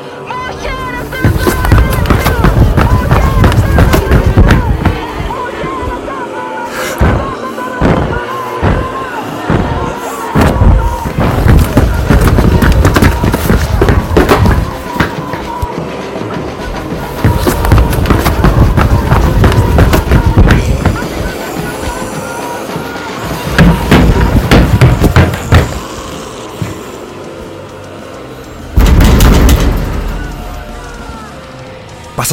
Pasa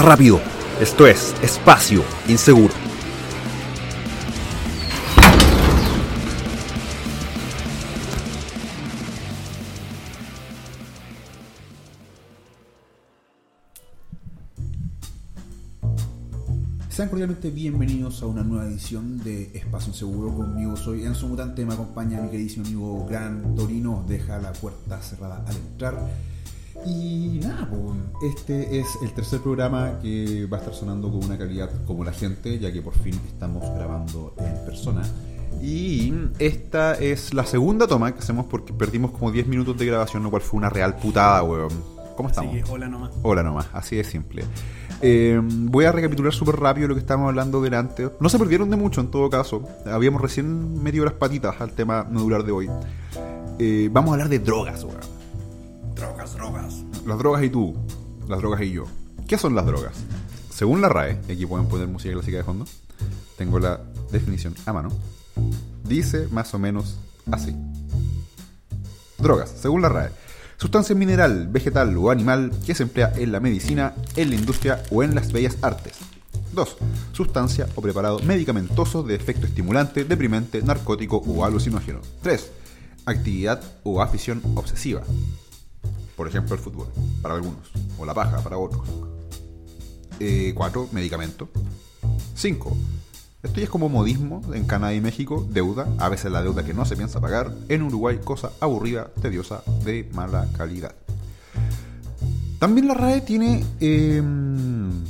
rápido. Esto es Espacio Inseguro. Sean cordialmente bienvenidos a una nueva edición de Espacio Inseguro. Conmigo soy Enzo Mutante, me acompaña mi queridísimo amigo Gran Torino, deja la puerta cerrada al entrar. Y nada, pues, este es el tercer programa que va a estar sonando con una calidad como la gente, ya que por fin estamos grabando en persona. Y esta es la segunda toma que hacemos porque perdimos como 10 minutos de grabación, lo cual fue una real putada, weón. ¿Cómo estamos? Así que hola nomás. Hola nomás, así de simple. Eh, voy a recapitular súper rápido lo que estábamos hablando delante. No se perdieron de mucho en todo caso. Habíamos recién metido las patitas al tema medular de hoy. Eh, vamos a hablar de drogas, weón. Drogas, drogas. Las drogas y tú, las drogas y yo. ¿Qué son las drogas? Según la RAE, y aquí pueden poner música clásica de fondo, tengo la definición a mano. Dice más o menos así. Drogas, según la RAE. Sustancia mineral, vegetal o animal que se emplea en la medicina, en la industria o en las bellas artes. 2. Sustancia o preparado medicamentoso de efecto estimulante, deprimente, narcótico o alucinógeno. 3. Actividad o afición obsesiva. Por ejemplo, el fútbol, para algunos, o la paja para otros. 4. medicamento. 5. Esto ya es como modismo en Canadá y México, deuda, a veces la deuda que no se piensa pagar, en Uruguay cosa aburrida, tediosa, de mala calidad. También la RAE tiene eh, un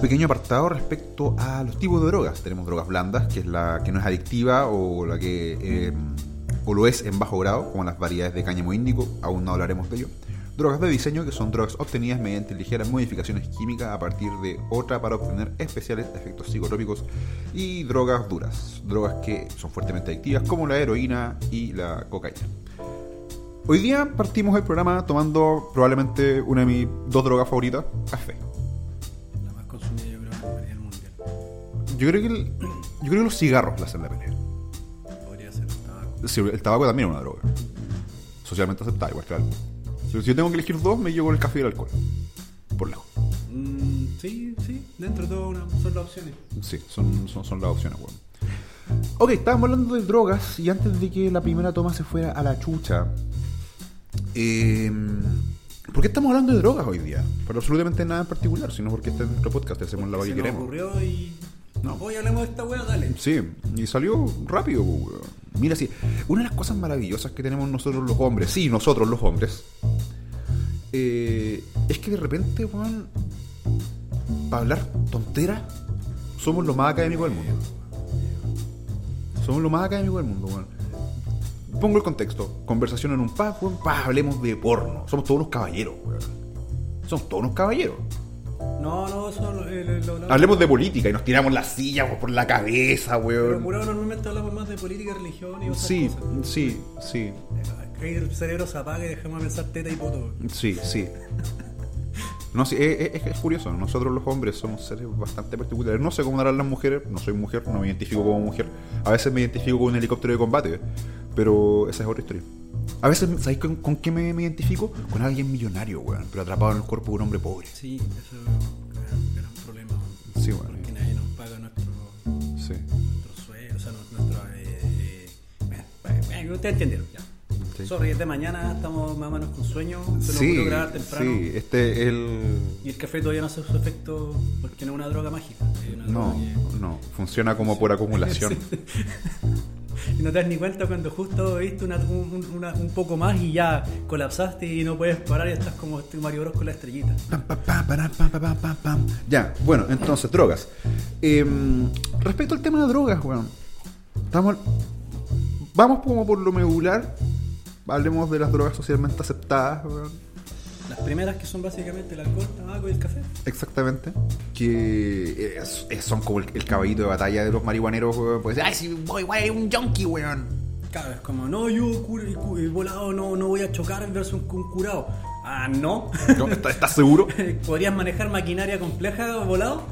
pequeño apartado respecto a los tipos de drogas. Tenemos drogas blandas, que es la que no es adictiva o la que eh, o lo es en bajo grado, como las variedades de cáñamo índico, aún no hablaremos de ello. Drogas de diseño, que son drogas obtenidas mediante ligeras modificaciones químicas a partir de otra para obtener especiales efectos psicotrópicos. Y drogas duras, drogas que son fuertemente adictivas, como la heroína y la cocaína. Hoy día partimos el programa tomando probablemente una de mis dos drogas favoritas, café. La más consumida yo creo a nivel mundial. Yo creo que, el- yo creo que los cigarros la hacen la pelea. El tabaco también es una droga. Socialmente aceptada, igual que el alcohol. Si yo tengo que elegir dos, me llevo el café y el alcohol. Por lejos. Mm, sí, sí. Dentro de todo una- son las opciones. Sí, son, son, son las opciones, weón. Ok, estábamos hablando de drogas y antes de que la primera toma se fuera a la chucha. eh, ¿Por qué estamos hablando de drogas hoy día? Por absolutamente nada en particular, sino porque este es nuestro podcast, hacemos la Se que queremos. ocurrió y... No, hoy hablemos de esta wea, dale. Sí, y salió rápido, weón. Mira, sí, una de las cosas maravillosas que tenemos nosotros los hombres, sí, nosotros los hombres, eh, es que de repente, weón, para hablar tontera, somos lo más académico del mundo. Somos lo más académico del mundo, weón. Pongo el contexto. Conversación en un pub, weón, pa, hablemos de porno. Somos todos unos caballeros, weón. Somos todos unos caballeros. No, no, eso lo, eh, lo- lo- Hablemos de política y nos tiramos las sillas por la cabeza, Pero weón. curado, normalmente hablamos más de política, religión y otras Sí, cosas. sí, sí, Ahí el cerebro se apaga y dejamos de pensar teta y poto. sí, sí. No, sí, es, es- es curioso. Nosotros los hombres somos seres bastante particulares. No sé cómo darán las mujeres. No soy mujer, no me identifico como mujer. A veces me identifico con un helicóptero de combate. Pero esa es otra historia. A veces, ¿sabéis con, con qué me, me identifico? Con alguien millonario, weón. Pero atrapado en el cuerpo de un hombre pobre. Sí, eso es un gran, problema. Sí, bueno. Porque nadie nos paga nuestro, Sí. nuestro sueldo, o sea, nuestro... Eh, eh, ustedes entendieron, ya. Sí. Sorry, es de mañana, estamos más o menos con sueño, se Sí, grabar temprano. sí, este es el... Y el café todavía no hace su efecto porque no es una droga mágica. Una No, droga no, funciona como por acumulación. Y no te das ni cuenta cuando justo viste una- un, poco más y ya colapsaste y no puedes parar y estás como este Mario Bros con la estrellita. Ya, bueno, entonces, drogas. Em, respecto al tema de drogas, weón. Estamos, vamos como por lo medular. Hablemos de las drogas socialmente aceptadas, weón. Las primeras que son básicamente el alcohol, el tabaco y el café. Exactamente. Que es- es- son como el, el caballito de batalla de los marihuaneros. Pues, ay, si voy, voy, un junkie, weón. Claro, es como, no, yo cura- cu- eh, volado no, no voy a chocar versus un curado. Ah, no. No, ¿Estás seguro? ¿Podrías manejar maquinaria compleja volado?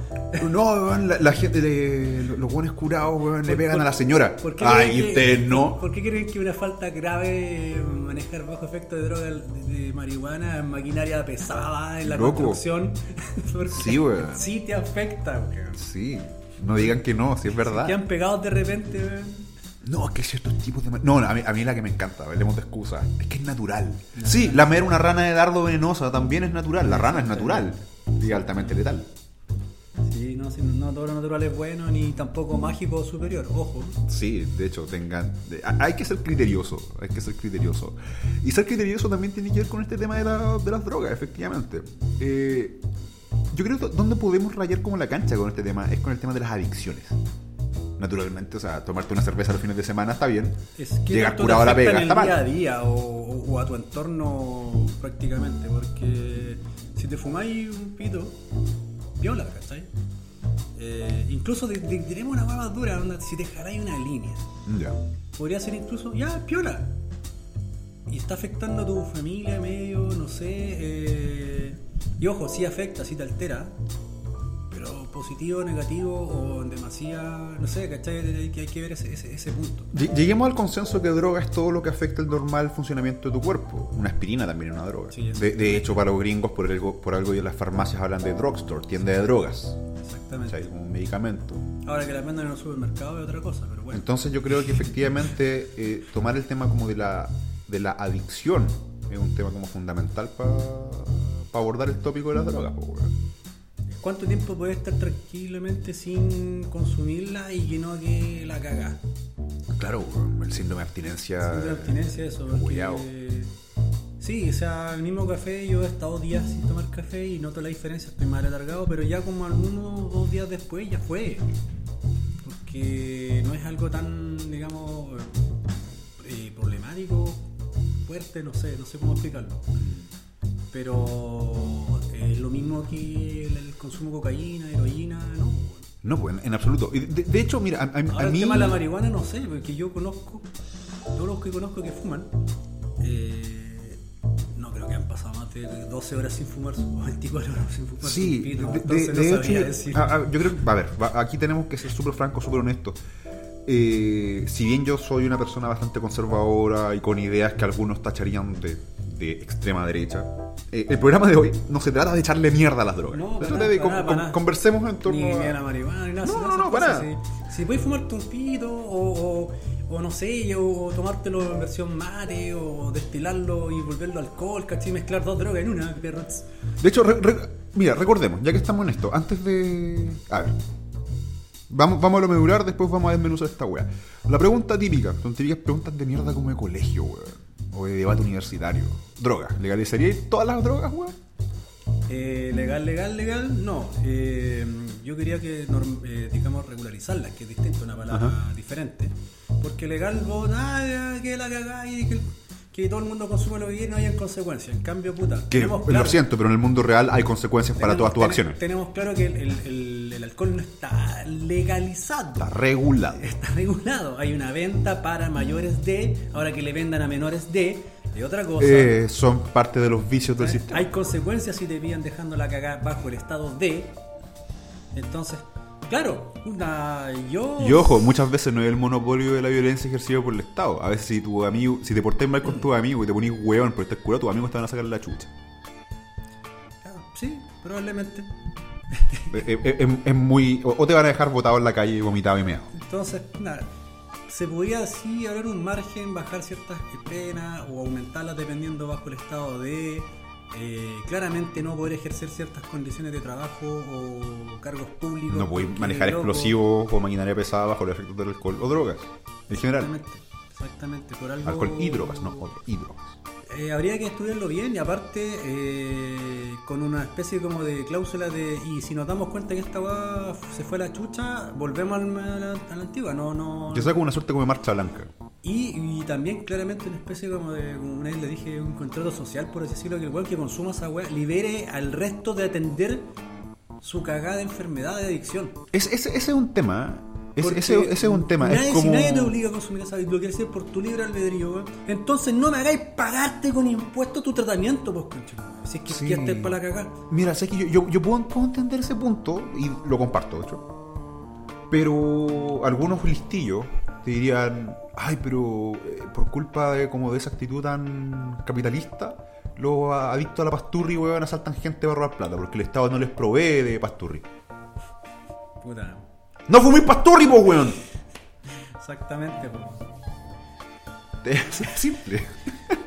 No, weón, la, la gente, le- los buenos curados, weón, le pegan por- a la señora. ¿Por qué Ay, que- ustedes no. ¿Por qué creen que una falta grave manejar bajo efecto de droga de, de marihuana en maquinaria pesada en la Loco. construcción? Sí, weón. Sí te afecta, weón. Sí, no digan que no, si es verdad. Quedan pegados de repente, weón. No, es que hay ciertos tipos de... No, a mí, a mí la que me encanta, hablemos de excusas, es que es natural. Sí, lamer una rana de dardo venenosa también es natural, la rana es natural y altamente letal. Sí, no, no todo lo natural es bueno ni tampoco mágico o superior, ojo. Sí, de hecho, tengan... hay que ser criterioso, hay que ser criterioso. Y ser criterioso también tiene que ver con este tema de, la- de las drogas, efectivamente. Eh, yo creo que donde podemos rayar como la cancha con este tema es con el tema de las adicciones. Naturalmente, o sea, tomarte una cerveza los fines de semana está bien. Es que Llegar te curado a la pega en el está día a mal. día o, a tu entorno prácticamente, porque si te fumáis un pito, viola, ¿cachai? Eh, incluso di- di- diremos una más dura, onda, si dejarais una línea, Ya. podría ser incluso, ya, piola. Y está afectando a tu familia, medio, no sé. eh, y ojo, sí afecta, sí te altera. Positivo, negativo o en demasía, no sé, ¿cachai? Que, hay que ver ese, ese, ese punto. Lle- Lleguemos al consenso que droga es todo lo que afecta el normal funcionamiento de tu cuerpo. Una aspirina también es una droga. Sí, de, de hecho, para los gringos, por algo, por algo las farmacias hablan de drugstore, tienda de drogas. Exactamente. ¿cachai? Un medicamento. Ahora que la vendan en el supermercado es otra cosa, pero bueno. Entonces yo creo que efectivamente eh, tomar el tema como de la, de la adicción es un tema como fundamental para abordar el tópico de las drogas. po, weón. ¿Cuánto tiempo puedes estar tranquilamente sin consumirla y que no que la caga? Claro, el síndrome de abstinencia. Sin abstinencia, eso. porque-. Sí, o sea, el mismo café, yo he estado días sin tomar café y noto la diferencia, estoy más alargado, pero ya como algunos dos días después ya fue. Porque no es algo tan, digamos, eh, problemático, fuerte, no sé, no sé cómo explicarlo. Pero lo mismo que el, el consumo de cocaína, heroína, no. No, pues, en, en absoluto. De, de hecho, mira, a, a- a Ahora el mí... tema de la marihuana no sé, porque yo conozco, todos los que conozco que fuman, eh, no creo que han pasado más de 12 horas sin fumar, o 24 horas sin fumar. Sí, de, no hecho, decir. a- yo creo a ver, aquí tenemos que ser súper francos, súper honestos. Eh, si bien yo soy una persona bastante conservadora y con ideas que algunos tacharían de, de extrema derecha, eh, el programa de hoy no se trata de echarle mierda a las drogas. No, se trata de nada, con- para nada, con- para nada. conversemos en torno ni, ni a a... la marihuana, ni nada. No, no, no, para. Si, si puedes fumarte un pito, o, o, o no sé, o tomártelo en versión mate, o destilarlo y volverlo alcohol, ¿cachai? Mezclar dos drogas en una, perros. De hecho, re- re- mira, recordemos, ya que estamos en esto, antes de... A ver. Vamos, vamos a lo medular, después vamos a desmenuzar esta wea. La pregunta típica, son típicas preguntas de mierda como de colegio, weón. O de debate universitario. Drogas. ¿Legalizaríais todas las drogas, weón? Eh, legal, legal, legal, no. Eh, yo quería que, eh, digamos, regularizarla, que es distinto, una palabra diferente. Porque legal, vos, ah, que la cagáis, que, que todo el mundo consume lo que quiere, no hay consecuencias. En cambio, puta, Que tenemos lo claro- siento, pero en el mundo real hay consecuencias para todas tus ten- acciones. Tenemos claro que el, el- el- el alcohol no está legalizado. Está regulado. Está regulado. Hay una venta para mayores de, ahora que le vendan a menores de, de otra cosa. Eh, son parte de los vicios del ¿Eh? sistema. Hay consecuencias si te pillan dejando la cagada bajo el estado de. Entonces, claro, una, yo. Y ojo, muchas veces no es el monopolio de la violencia ejercida por el Estado. A veces si tu amigo, si te portés mal con tu amigo y te ponís hueón por estar curado, tus amigos te van a sacar la chucha. Ah, Sí, probablemente. Es, es- es- es muy. O, te van a dejar botado en la calle, vomitado y meado. Entonces, nada. Se podría así haber un margen, bajar ciertas penas o aumentarlas dependiendo bajo el estado de. Eh, claramente no poder ejercer ciertas condiciones de trabajo o cargos públicos. No podéis manejar explosivos o maquinaria pesada bajo los efectos del alcohol o drogas. En general. Exactamente, exactamente. Por algo, Alcohol y drogas, no otro. Y drogas. Eh, habría que estudiarlo bien y aparte eh, con una especie como de cláusula de y si nos damos cuenta que esta weá se fue a la chucha, volvemos al- a la, a la antigua, no, no. Yo saco una suerte como de marcha blanca. Y, y también claramente una especie como de, como una vez le dije, un contrato social, por así decirlo, que el weón que consuma esa weá libere al resto de atender su cagada de enfermedad de adicción. Es- ese, ese es un tema. Ese, es un tema. Nadie, es como... Si nadie te obliga a consumir esa lo quieres hacer por tu libre albedrío, entonces no me hagáis pagarte con impuestos tu tratamiento, pues, concha. Si es que Sí. estés para la cagada. Mira, sé que yo, yo, yo puedo, puedo entender ese punto y lo comparto, de hecho. Pero algunos listillos te dirían, ay, pero eh, por culpa de como de esa actitud tan capitalista, los adictos a la pasturri, weón, asaltan gente para robar plata, porque el Estado no les provee de pasturri. Puta. ¡No fuméis pasturri, po, weón! Exactamente, pues. Es simple.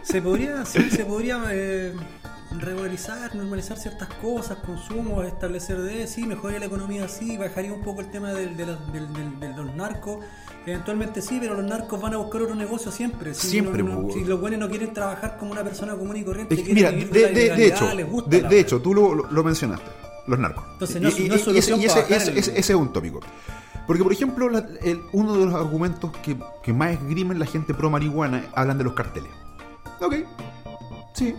Se podría, sí, se podría eh, regularizar, normalizar ciertas cosas, consumos, establecer de sí, mejoraría la economía así, bajaría un poco el tema del, del- de los narcos. Eventualmente sí, pero los narcos van a buscar otro negocio siempre. Si Siempre, no- no- si los buenos no quieren trabajar como una persona común y corriente, Es quieren mira, vivir de, de- hecho, les gusta de, hecho, tú lo, lo mencionaste, los narcos. Entonces, no Y- no es y- solución y ese, ese- el- ese- ese es un tópico. Porque, por ejemplo, la- el- uno de los argumentos que, que más esgrimen la gente pro marihuana hablan de los carteles. Ok, sí.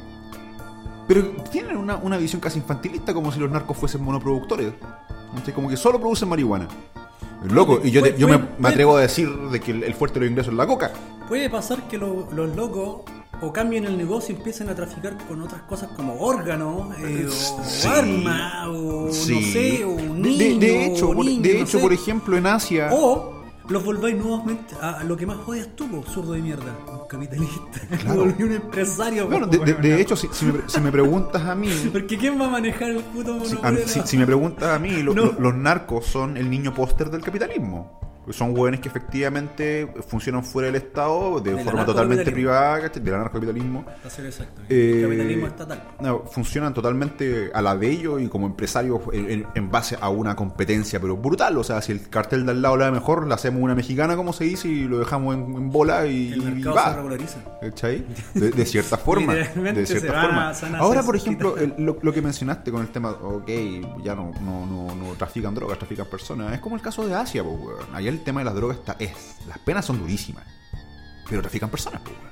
Pero tienen una, una visión casi infantilista, como si los narcos fuesen monoproductores. ¿cachai? Como que solo producen marihuana. Loco, y yo, te- yo me, me atrevo a decir de que el, el fuerte de los ingresos es la coca. Puede pasar que lo- los locos o cambien el negocio y empiecen a traficar con otras cosas como órganos, eh, o Sí. armas, o Sí. no sé, o un De- niño, hecho, o por, niño, de no hecho sé. por ejemplo, en Asia. O los volváis nuevamente a lo que más odias tú, zurdo de mierda, un capitalista. Claro. Volví un empresario. Bueno, de, de- weón. de hecho, si, si me, si me preguntas a mí. Porque ¿quién va a manejar el puto Si, a si- si me preguntas a mí, lo- No. lo- los narcos son el niño póster del capitalismo. Son hueones que efectivamente funcionan fuera del Estado de Del forma totalmente privada, del anarcocapitalismo. Exacto. Eh, el capitalismo estatal. No, funcionan totalmente a la de ellos y como empresarios en, en- base a una competencia, pero brutal. O sea, si el cartel de al lado la da mejor, la hacemos una mexicana, como se dice, y lo dejamos en, en bola y, El y mercado va. se regulariza. ¿Cachai? De, de cierta forma. De cierta forma. a- Ahora, por ejemplo, el- lo, lo que mencionaste con el tema, ok, ya no, no, no, no trafican drogas, trafican personas. Es como el caso de Asia, pues, weón. Allá el tema de las drogas está, es. Las penas son durísimas. Pero trafican personas, pues, weón.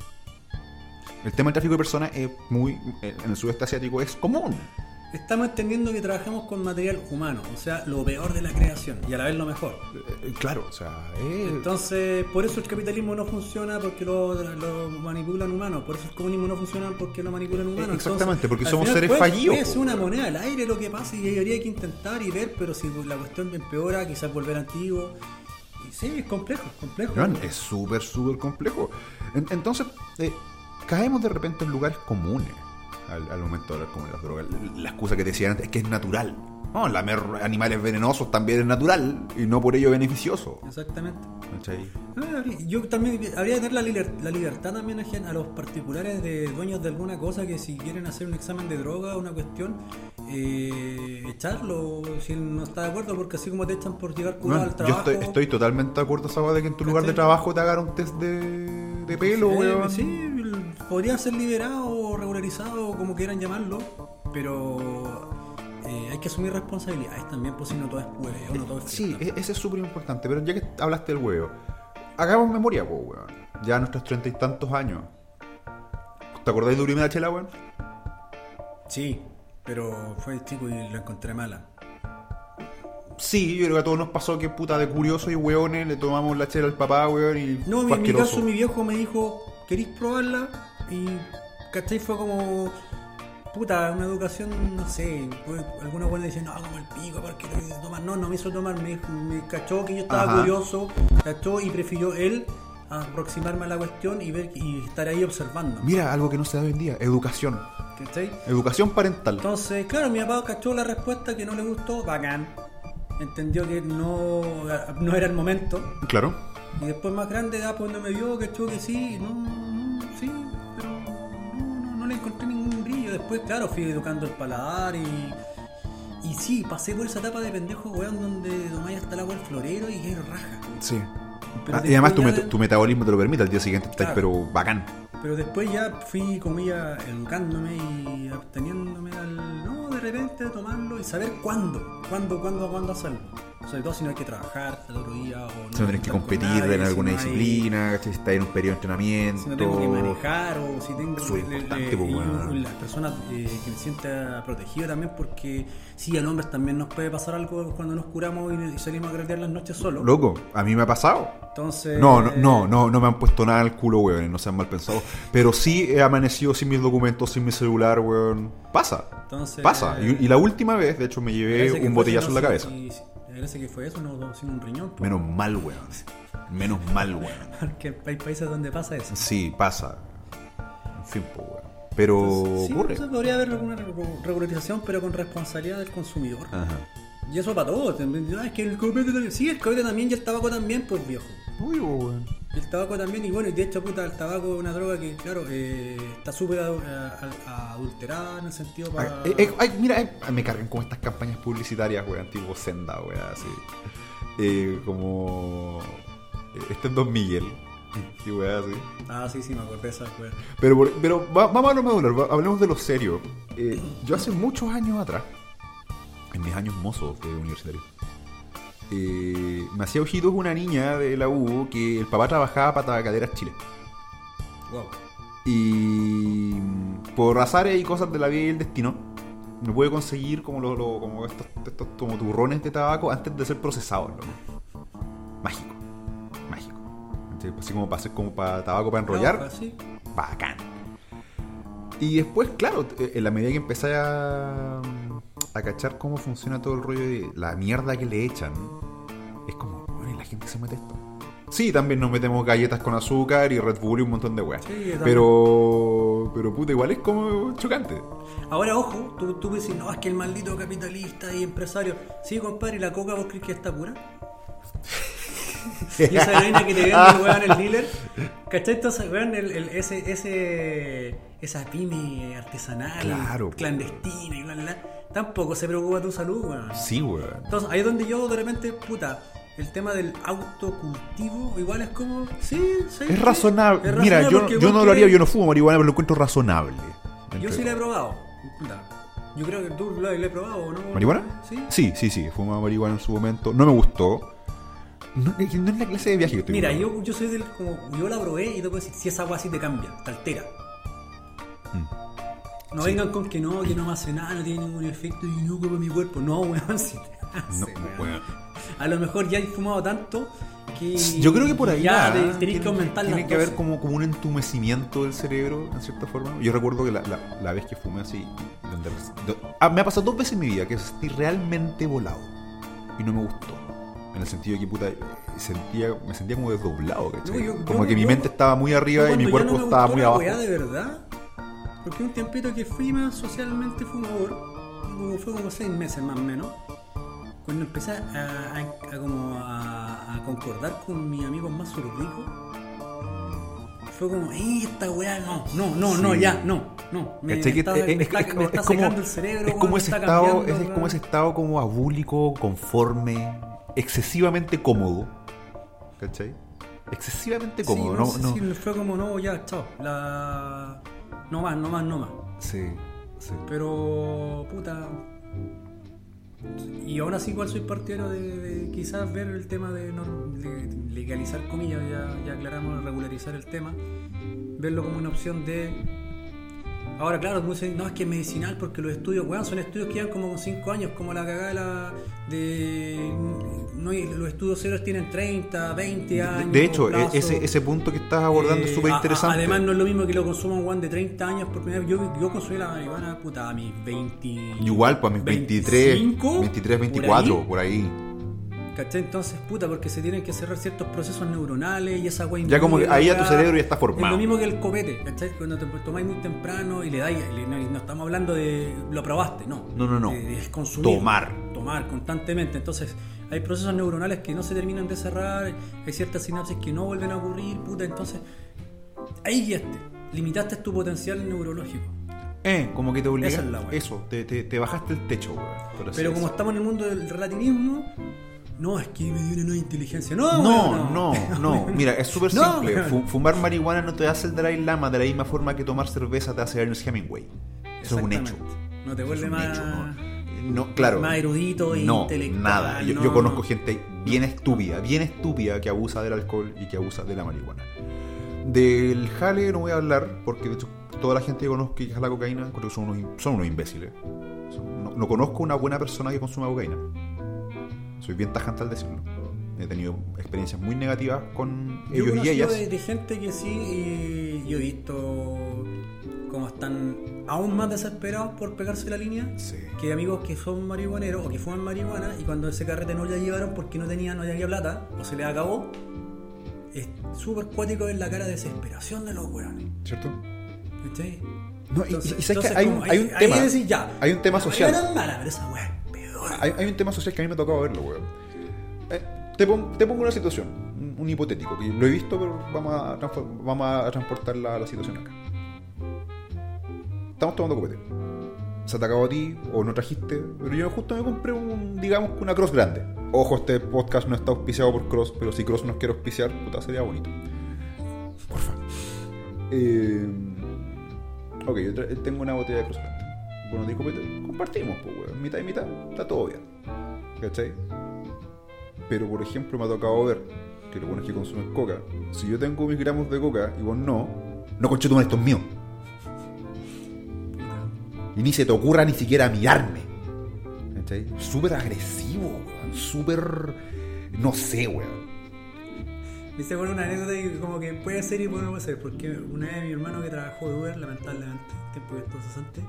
El tema del tráfico de personas es muy. En el sudeste asiático es común. Estamos entendiendo que trabajamos con material humano, o sea, lo peor de la creación y a la vez lo mejor. Eh, Claro, o sea, es. Entonces, por eso el capitalismo no funciona porque lo, lo manipulan humanos, por eso el comunismo no funciona porque lo manipulan humanos. Eh, exactamente, porque somos final seres fallidos, ser una moneda al aire lo que pasa y habría que intentar y ver, pero si la cuestión empeora, quizás volver antiguo. Sí, es complejo, complejo. Es súper, súper complejo. En- entonces, eh, caemos de repente en lugares comunes al, al momento de hablar como las drogas. La excusa que te decían antes es que es natural. No, lamer animales venenosos también es natural y no por ello beneficioso. Exactamente. ¿Cachai? Ah, Yo también habría que tener la, liber- la libertad también a, los particulares de dueños de alguna cosa que si quieren hacer un examen de droga, una cuestión, eh, echarlo si no está de acuerdo, porque así como te echan por llegar curado Weón, al yo trabajo. estoy, estoy totalmente de acuerdo, Saba, de que en tu lugar de trabajo te hagan un test de, de pelo, Eh, weón. sí, el- podría ser liberado o regularizado, como quieran llamarlo, pero eh, hay que asumir responsabilidades también, pues si no todo es hueveo, no todo es Sí, fiesta. e- ese es súper importante. Pero ya que hablaste del huevo, hagamos memoria, po, weón. Ya a nuestros treinta y tantos años. ¿Te acordáis de tu primera chela, weón? Sí, pero fue chico y lo encontré mala. Sí, yo creo que a todos nos pasó que puta de curioso y weones le tomamos la chela al papá, weón, y No, en mi caso mi viejo me dijo, ¿queréis probarla? Y, ¿cachai? Fue como, puta, una educación, no sé, pues, alguna buena dice, no, como el pico, ¿por qué te voy a tomar? No, no me hizo tomar, me, me cachó que yo estaba Ajá. curioso, cachó y prefirió él aproximarme a la cuestión y ver y estar ahí observando. Mira, algo que no se da hoy en día, educación. ¿Cachai? Educación parental. Entonces, claro, mi papá cachó la respuesta que no le gustó, bacán. Entendió que no, no era el momento. Claro. Y después más grande, ah, pues no me vio, cachó que sí, no, Después, claro, fui educando el paladar y. Y sí, pasé por esa etapa de pendejo, weón, donde tomáis hasta el agua el florero y que raja. Sí. Ah, y además tu, met- tu metabolismo te lo permite, al día siguiente estás Claro. pero bacán. Pero después ya fui, como ya, educándome y absteniéndome al. No, de repente tomarlo y saber cuándo, cuándo, cuándo, cuándo hacerlo. Sobre todo si no hay que trabajar el otro día o no, Si no tenés que competir nadie, en alguna si no hay- disciplina, si estás en un periodo de entrenamiento. Si no tengo que manejar o si tengo Súper le- importante, pues, weón. las personas eh, que me sienta protegido también porque sí, a los hombres también nos puede pasar algo cuando nos curamos y, y salimos a gratear las noches solos. Loco, a mí me ha pasado. Entonces, No, no, no, no, no me han puesto nada al culo, weón, no sean mal pensados. Pero sí he amanecido sin mis documentos, sin mi celular, weón. Pasa. Entonces, Pasa. Y, y la última vez, de hecho, me llevé un botellazo en la cabeza. sí, sí, Parece que fue eso, no sin un riñón. pues. Menos mal, weón. Menos mal, weón. Porque hay países donde pasa eso. Sí, pasa. En fin, pues, weón. Pero Sí, ocurre. eso podría haber alguna regu- regularización, pero con responsabilidad del consumidor. Ajá. Y eso para todos. Ah, es que el copete también. Sí, el copete también y el tabaco también, pues viejo. Uy, weón. El tabaco también, y bueno, y de hecho, puta, el tabaco es una droga que, claro, eh, está súper adulterada en el sentido para. Ay, eh, ay, mira, eh, me cargan con estas campañas publicitarias, weón, tipo Senda, weón, así. Eh, como. eh, Este es Don Miguel. Y weón, así. Ah, sí, sí, me acordé de esa weá. Pero, pero va- vamos a lo medular, hablemos de lo serio. Eh, yo hace muchos años atrás, en mis años mozos de universitario, eh, me hacía ojitos una niña de la U que el papá trabajaba para Tabacaderas Chile. Wow. Y por azares y cosas de la vida y el destino, me pude conseguir como, lo- lo- como estos, estos como turrones de tabaco antes de ser procesados. loco. Mágico. Mágico. Entonces, Así como para hacer como para tabaco para enrollar. Sí. Bacán. Y después, claro, en la medida que empecé a, a cachar cómo funciona todo el rollo de la mierda que le echan, es como, bueno, la gente se mete esto. Sí, también nos metemos galletas con azúcar y Red Bull y un montón de weas. Sí, pero, pero puta, igual es como chocante. Ahora, ojo, tú, tú decís, no, es que el maldito capitalista y empresario. Sí, compadre, ¿y la coca vos crees que está pura? y esa heroína que te vende, weón, el dealer. ¿Cachai? Entonces, weón, el, el- ese, ese, esa pyme artesanal, Claro. clandestina y bla, bla, bla, tampoco se preocupa tu salud, weón. Sí, weón. Entonces, ahí es donde yo de repente, puta, el tema del autocultivo igual es como, sí, sí. Es razonable. Es Mira, razonable yo, porque yo vos no lo haría, yo no fumo marihuana, pero lo encuentro razonable. Yo sí la he probado. Yo creo que tú la he probado, ¿o ¿no? ¿Marihuana? Sí. Sí, sí, sí. Fumaba marihuana en su momento. No me gustó. No, es no la clase de viaje que estoy Mira, yo, yo soy del como. Yo la probé y te puedo decir, si esa agua así te cambia, te altera. No Sí. vengan con que no, que no me hace nada, no tiene ningún efecto y no como mi cuerpo. No, weón, sí te hace, No, weón. weón. A lo mejor ya he fumado tanto que. Yo creo que por ahí Ya va, te- ¿eh? tenés tiene, que aumentar tiene las que haber como, como un entumecimiento del cerebro, en cierta forma. Yo recuerdo que la, la- la vez que fumé así, donde- do- ah, me ha pasado dos veces en mi vida que sentí realmente volado y no me gustó. En el sentido de que puta, sentía, me sentía como desdoblado, ¿cachai? No, yo- como yo- que mi mente estaba muy arriba y mi cuerpo no me estaba muy abajo. de verdad. Porque un tiempito que fui más socialmente fumador, como fue como seis meses más o menos, cuando empecé a, a- a como a, a concordar con mis amigos más zurdicos, fue como, "Eh, esta weá no, no, no, no, Sí. ya, no, no. Me. Que está, es- me es- está- es- me es está como- secando el cerebro, es como ese me estado, cambiando, es, es como weón". ese estado como abúlico, conforme, excesivamente cómodo. ¿Cachai? Excesivamente Sí, cómodo, no, no, sé no. si fue como, no, ya, chao. La... No más, no más, no más. Sí, sí. Pero, puta. Y aún así, igual soy partidario de, de quizás ver el tema de, legalizar, comillas, ya, ya aclaramos, regularizar el tema. Verlo como una opción de. Ahora, claro, no, es que es medicinal porque los estudios, weón, son estudios que llevan como 5 años, como la cagada de la. de. No, los estudios ceros tienen 30, 20 años. De hecho, e- ese, ese punto que estás abordando Eh, es súper a- a- interesante. Además, no es lo mismo que lo consuma un guan de 30 años por primera vez. Yo, yo consumí la marihuana, puta, a mis 20. Igual, pues a mis 23, 25, 23, por 24, ahí. por ahí. ¿Cachai? Entonces, puta, porque se tienen que cerrar ciertos procesos neuronales y esa wey. Ya como que ahí ya tu cerebro ya está Es formado. lo mismo que el copete, ¿cachai? Cuando te tomáis muy temprano y le dais, le- no, no estamos hablando de lo probaste, no. No, no, no. De consumir. Tomar. Tomar constantemente. Entonces, hay procesos neuronales que no se terminan de cerrar, hay ciertas sinapsis que no vuelven a ocurrir, puta. Entonces, ahí guiaste. Limitaste tu potencial neurológico. Eh, como que te obligas. Esa es. Eso, te, te, te bajaste el techo, así Pero como estamos en el mundo del relativismo, no, es que me dio una nueva inteligencia. No, No, weón, no, no. Mira, es súper No, simple. Fumar marihuana no te hace el Dalai Lama de la misma forma que tomar cerveza te hace Ernest Hemingway. Eso es un hecho. No te vuelve es más. hecho, ¿no? Claro. Más erudito e no, intelectual, Nada. Yo, no. yo conozco gente bien estúpida, bien estúpida que abusa del alcohol y que abusa de la marihuana. Del jale no voy a hablar porque de hecho toda la gente que conozco que jala cocaína creo que son unos, son unos imbéciles. No, no conozco una buena persona que consuma cocaína. Soy bien tajante al decirlo. He tenido experiencias muy negativas con Yo ellos y ellas. De, de gente que sí, y yo he visto cómo están aún más desesperados por pegarse la línea Sí. que amigos que son marihuaneros o que fuman marihuana y cuando ese carrete no la llevaron porque no tenían, no había plata o se les acabó, es súper cuático en la cara de desesperación de los weones. ¿Cierto? ¿Cachai? No, Entonces- y, sabes que hay, un- como hay un tema. decís, ya, hay un tema social. mala, pero esa peor. Hay, hay un tema social que a mí me ha tocado verlo, weón. Eh, te, pon- te pongo una situación, un, hipotético, que lo he visto, pero vamos a, transportar la, situación acá. Estamos tomando copete. Se ha atacado a ti, o no trajiste, pero yo justo me compré un, digamos, una cross grande. Ojo, este podcast no está auspiciado por cross, pero si cross nos quiere auspiciar, puta, sería bonito. Porfa. Eh, ok, yo tengo una botella de cross grande. Bueno, copete, compartimos, pues, weón. Mitad y mitad, está todo bien. ¿Cachai? Pero por ejemplo me ha tocado ver que los buenos que consumen coca, si yo tengo mis gramos de coca y vos no, no concheto con esto es mío. Y ni se te ocurra ni siquiera mirarme. ¿Cachai? Súper agresivo, weón. Súper. No sé, weón. Me hice una anécdota que como que puede ser y puede no ser, porque una vez mi hermano que trabajó de Uber, lamentablemente, tiempo que estuvo cesante,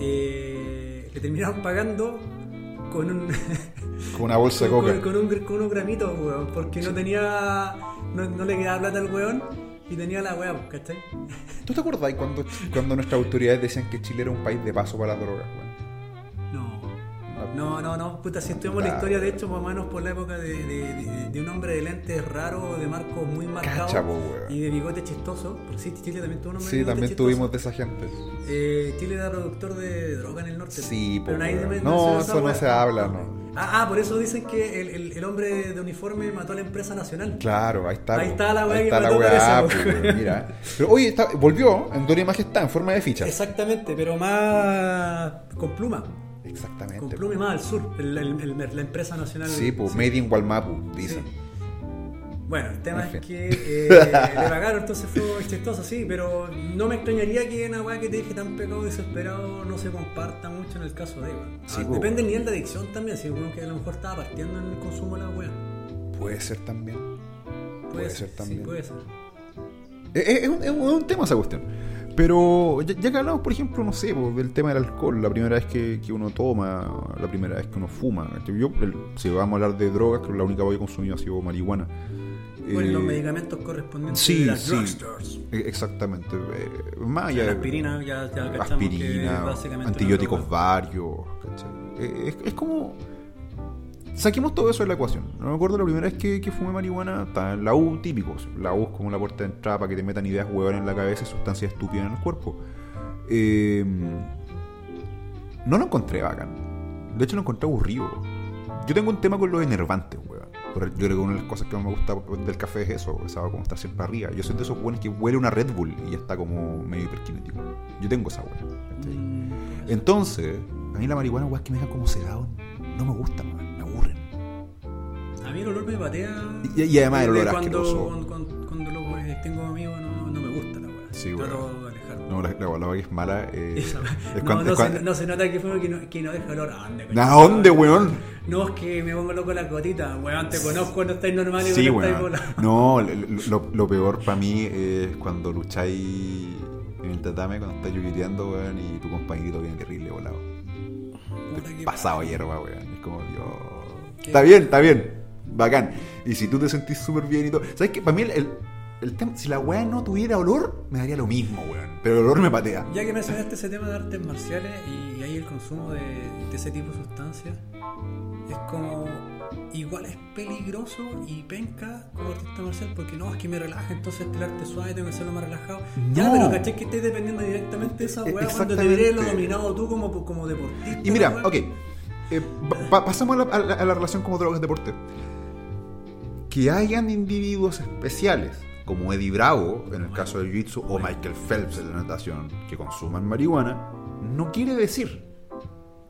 eh, le terminaron pagando con un Con una bolsa de coca. con- con un, con unos gramitos, weón, porque no tenía, no, no le quedaba plata al weón y tenía la weá, ¿cachai? ¿Tú te acordás cuando, cuando nuestras autoridades decían que Chile era un país de paso para las drogas, weón? No. No, no, puta, si estudiamos la Ah, historia, de hecho, más o menos por la época de, de- de- de un hombre de lentes raro, de marco muy marcado Cacha, po, weón. y de bigote chistoso, sí, Chile también tuvo un hombre Sí, también chistoso. tuvimos de esa gente. Eh, Chile era productor de droga en el norte. Sí, pero nadie men- No, eso no weá. se habla, no. Ah, ah, por eso dicen que el, el- el hombre de uniforme mató a la empresa nacional. Claro, ahí está. Ahí está la weá que está la mató weá, weón. weón, mira. Pero oye, está- volvió en Gloria y Majestad en forma de ficha. Exactamente, pero más con pluma. Exactamente. Con y más al sur, el- el- el- la empresa nacional. Sí, pues Made in Walmapu, dicen. Bueno, el tema En fin. es que eh, le pagaron, entonces fue chistoso, sí, pero no me extrañaría que una weá que te dije tan pecado desesperado no se comparta mucho en el caso de. Sí, Ah, Depende del nivel de adicción también, si uno que a lo mejor estaba partiendo en el consumo de la weá. Puede ser también. Puede ser también. Sí, puede ser. Es, es un, es un- es un tema esa cuestión. Pero ya, ya que hablamos, por ejemplo, no sé, pues, del tema del alcohol, la primera vez que, que uno toma, la primera vez que uno fuma. Yo, el- si vamos a hablar de drogas, creo que la única que he consumido ha sido marihuana. Bueno, y los Eh, medicamentos correspondientes sí, de las sí. drugstores. eh, Exactamente. eh, más La allá de- aspirina, ya, ya que aspirina, básicamente antibióticos varios. ¿cachai? Eh, Es, es como. Saquemos todo eso de la ecuación. No me acuerdo la primera vez que, que fumé marihuana. En la U, típico. La U es como la puerta de entrada para que te metan ideas huevonas en la cabeza y sustancias estúpidas en el cuerpo. Eh, no lo encontré bacán. De hecho, lo encontré aburrido. Yo tengo un tema con los enervantes, weón. Yo creo que una de las cosas que más me gusta del café es eso, esa como estar siempre arriba. Yo soy de esos buenos que huele una Red Bull y ya está como medio hiperkinético. Yo tengo esa weón. Mm, Entonces, a mí la marihuana, weón, que me deja como sedado, no me gusta, weón. A mí el olor me patea. Y- y además el olor cuando, asqueroso. Cuando, cuando, weones tengo amigos no, no me gusta la weá. Sí, Trato de alejarme. No, la, la, la que es mala eh, weá. es no, cuando- no, se, no se nota que fue que no, que no deja olor. ¿A dónde? ¿A dónde, weón? No, es que me pongo loco la cotita. Weón, te conozco cuando estáis normal y Sí, cuando estáis weón. volado. No, lo, lo- lo peor para mí es cuando lucháis en el tatame, cuando estáis yuquiteando, weón, y tu compañerito viene terrible volado. Pasado hierba, weón. Es como, Dios. Está bien, está bien. Bacán. Y si tú te sentís súper bien y todo. ¿Sabes qué? Para mí el, el, el tema, si la weá no tuviera olor, me daría lo mismo, weón. Pero el olor me patea. Ya que mencionaste ese tema de artes marciales y ahí el consumo de, de ese tipo de sustancias, es como. Igual es peligroso y penca como artista marcial porque no, es que me relaja, entonces el arte suave, tengo que hacerlo más relajado. Ya, pero caché que estés dependiendo directamente de esa E- weá cuando exactamente. deberías lo dominado tú como, como deportista. Y mira, ok. eh, pa- pa- pasamos a la, a la- a la relación como drogas deporte. Que hayan individuos especiales, como Eddie Bravo, en el caso del jiu-jitsu, o Michael Phelps en la natación, que consuman marihuana, no quiere decir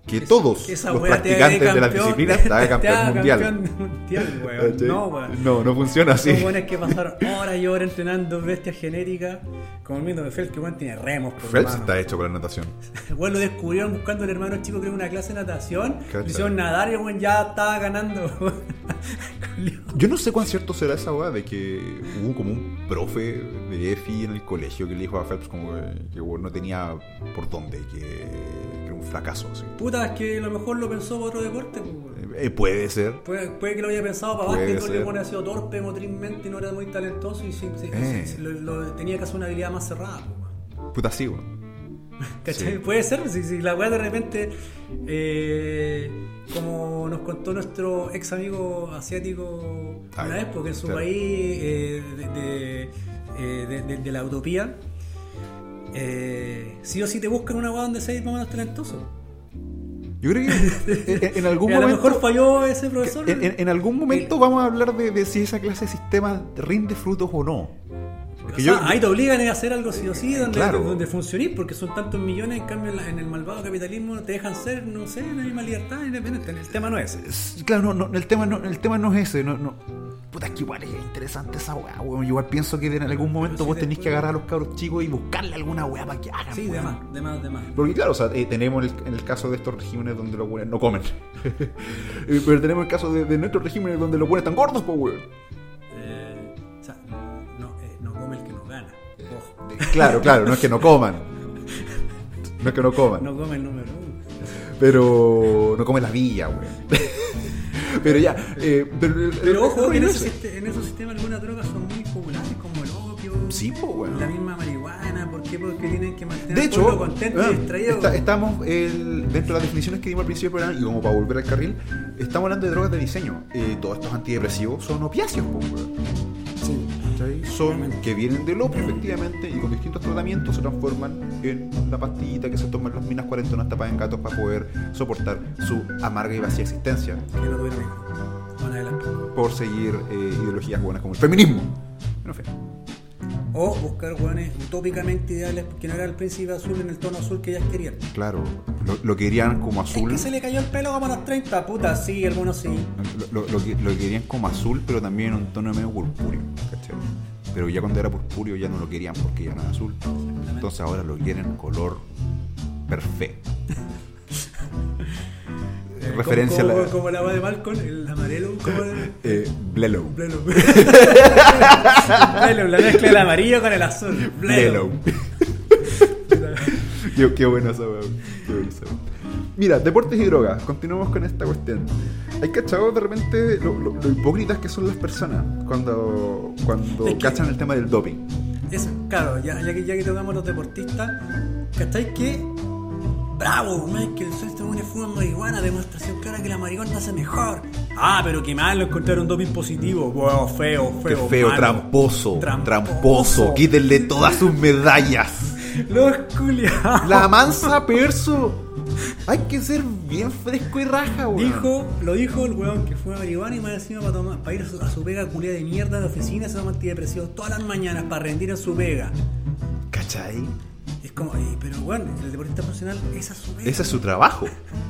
que Esa- todos que los practicantes de la campeón- disciplina te haga te campeón mundial. campeón mundial, weón. No, weón. no, no funciona así. Son buenos que pasaron horas y horas entrenando bestias genéticas, como el mismo de Phelps, que weón tiene remos. Por Phelps está hecho con la natación. Weón lo descubrieron buscando al hermano chico que era una clase de natación. Lo hicieron nadar y weón ya estaba ganando. Yo no sé cuán cierto será esa weá de que hubo como un profe de EFI en el colegio que le dijo a Phelps como que, que, weón, no tenía por dónde, que, que era un fracaso. así. Puta, es que a lo mejor lo pensó para otro deporte. pues, weón. Eh, puede ser. Puede, puede que lo haya pensado para ser. que pone ha sido torpe motrizmente y no era muy talentoso y sí, Eh. sí, lo- lo- tenía que hacer una habilidad más cerrada. pues. Puta sí, weón. ¿Cachai? Sí. Puede ser, si, si la weá de repente, eh, como nos contó nuestro ex amigo asiático Ah, una vez, porque en su claro. país eh, de, de- eh, de- de- de la utopía, eh, sí o sí te buscan una weá donde seas más o menos talentoso. Yo creo que en, en algún Y a lo momento. mejor falló ese profesor. En, en- en algún momento vamos a hablar de, de si esa clase de sistema rinde frutos o no. Porque O yo, sea, ahí te obligan a hacer algo sí o sí donde, Claro. donde funcionís, porque son tantos millones, en cambio en, el malvado capitalismo te dejan ser, no sé, la misma libertad independiente. El tema no es ese. Claro, no, no, el, tema no, el tema no es ese. No, no. Puta, es que igual es interesante esa weá, weón. Igual pienso que en algún momento vos tenés que agarrar a los cabros chicos y buscarle alguna weá para que hagan. Sí, weón. de más, de más, de más. Porque claro, o sea, eh, tenemos el, en el caso de estos regímenes donde los buenos no comen. Eh, Pero tenemos el caso de, de nuestros regímenes donde los buenos están gordos, pues weón. Eh, o sea, no, eh, no come el que no gana. Ojo, Claro, claro, no es que no coman. No es que no coman. no come el número uno. Pero no come la villa, weón. Pero ya, eh, pero, Pero ojo, en, esos, sistemas algunas drogas son muy populares, como el opio, Sí, pues, weón. la misma marihuana. ¿Por qué? Porque tienen que mantener De hecho, contento ah, y distraído. está- estamos el- dentro de las definiciones que dimos al principio del programa, y como para volver al carril, estamos hablando de drogas de diseño. Eh, todos estos antidepresivos son opiáceos. Sí. ¿Cachai? Son que vienen del opio, efectivamente, y con distintos tratamientos se transforman en la pastillita que se toman las minas cuarentonas tapadas en gatos para poder soportar su amarga y vacía existencia Que no por seguir eh, ideologías buenas como el feminismo. En fin. O buscar hueones utópicamente ideales que no era el príncipe azul en el tono azul que ellas querían. Claro, lo, lo querían como azul. Es que se le cayó el pelo como a los 30, puta, sí, algunos sí. Lo, lo- lo querían como azul, pero también en un tono medio purpúreo, ¿cachai? Pero ya cuando era purpúreo ya no lo querían porque ya no era azul. Entonces ahora lo quieren color perfecto. Eh, Referencia como, a la... como, como la va de Malcolm, el amarelo, como el. Eh, Blelo. Blelo. Blelo, la mezcla del amarillo con el azul. Blelo. Blelo. qué, esa weá. Qué weá. Mira, deportes y drogas. Continuamos con esta cuestión. Hay cachado de repente lo, lo- lo hipócritas que son las personas cuando, cuando Es que- cachan el tema del doping. Eso, claro, ya, ya que, ya que tocamos los deportistas, ¿cachai que? Bravo, Michael, este bueno fuma marihuana, demostración clara que la marihuana hace mejor. Ah, pero qué malo encontrar un doping positivo. Wow, feo, Qué feo. feo, malo. tramposo, Tramposo. tramposo. Quítenle todas sus medallas. Los culiados. La mansa perso. Hay que ser bien fresco y raja, weón. Dijo, lo dijo el weón que fue marihuana y más encima para, tomar, para ir a su, a su pega culia de mierda de oficina se toma antidepresivos todas las mañanas para rendir en su pega. ¿Cachai? Es como, eh, pero bueno, el deportista profesional, esa es su pega. Ese es su trabajo.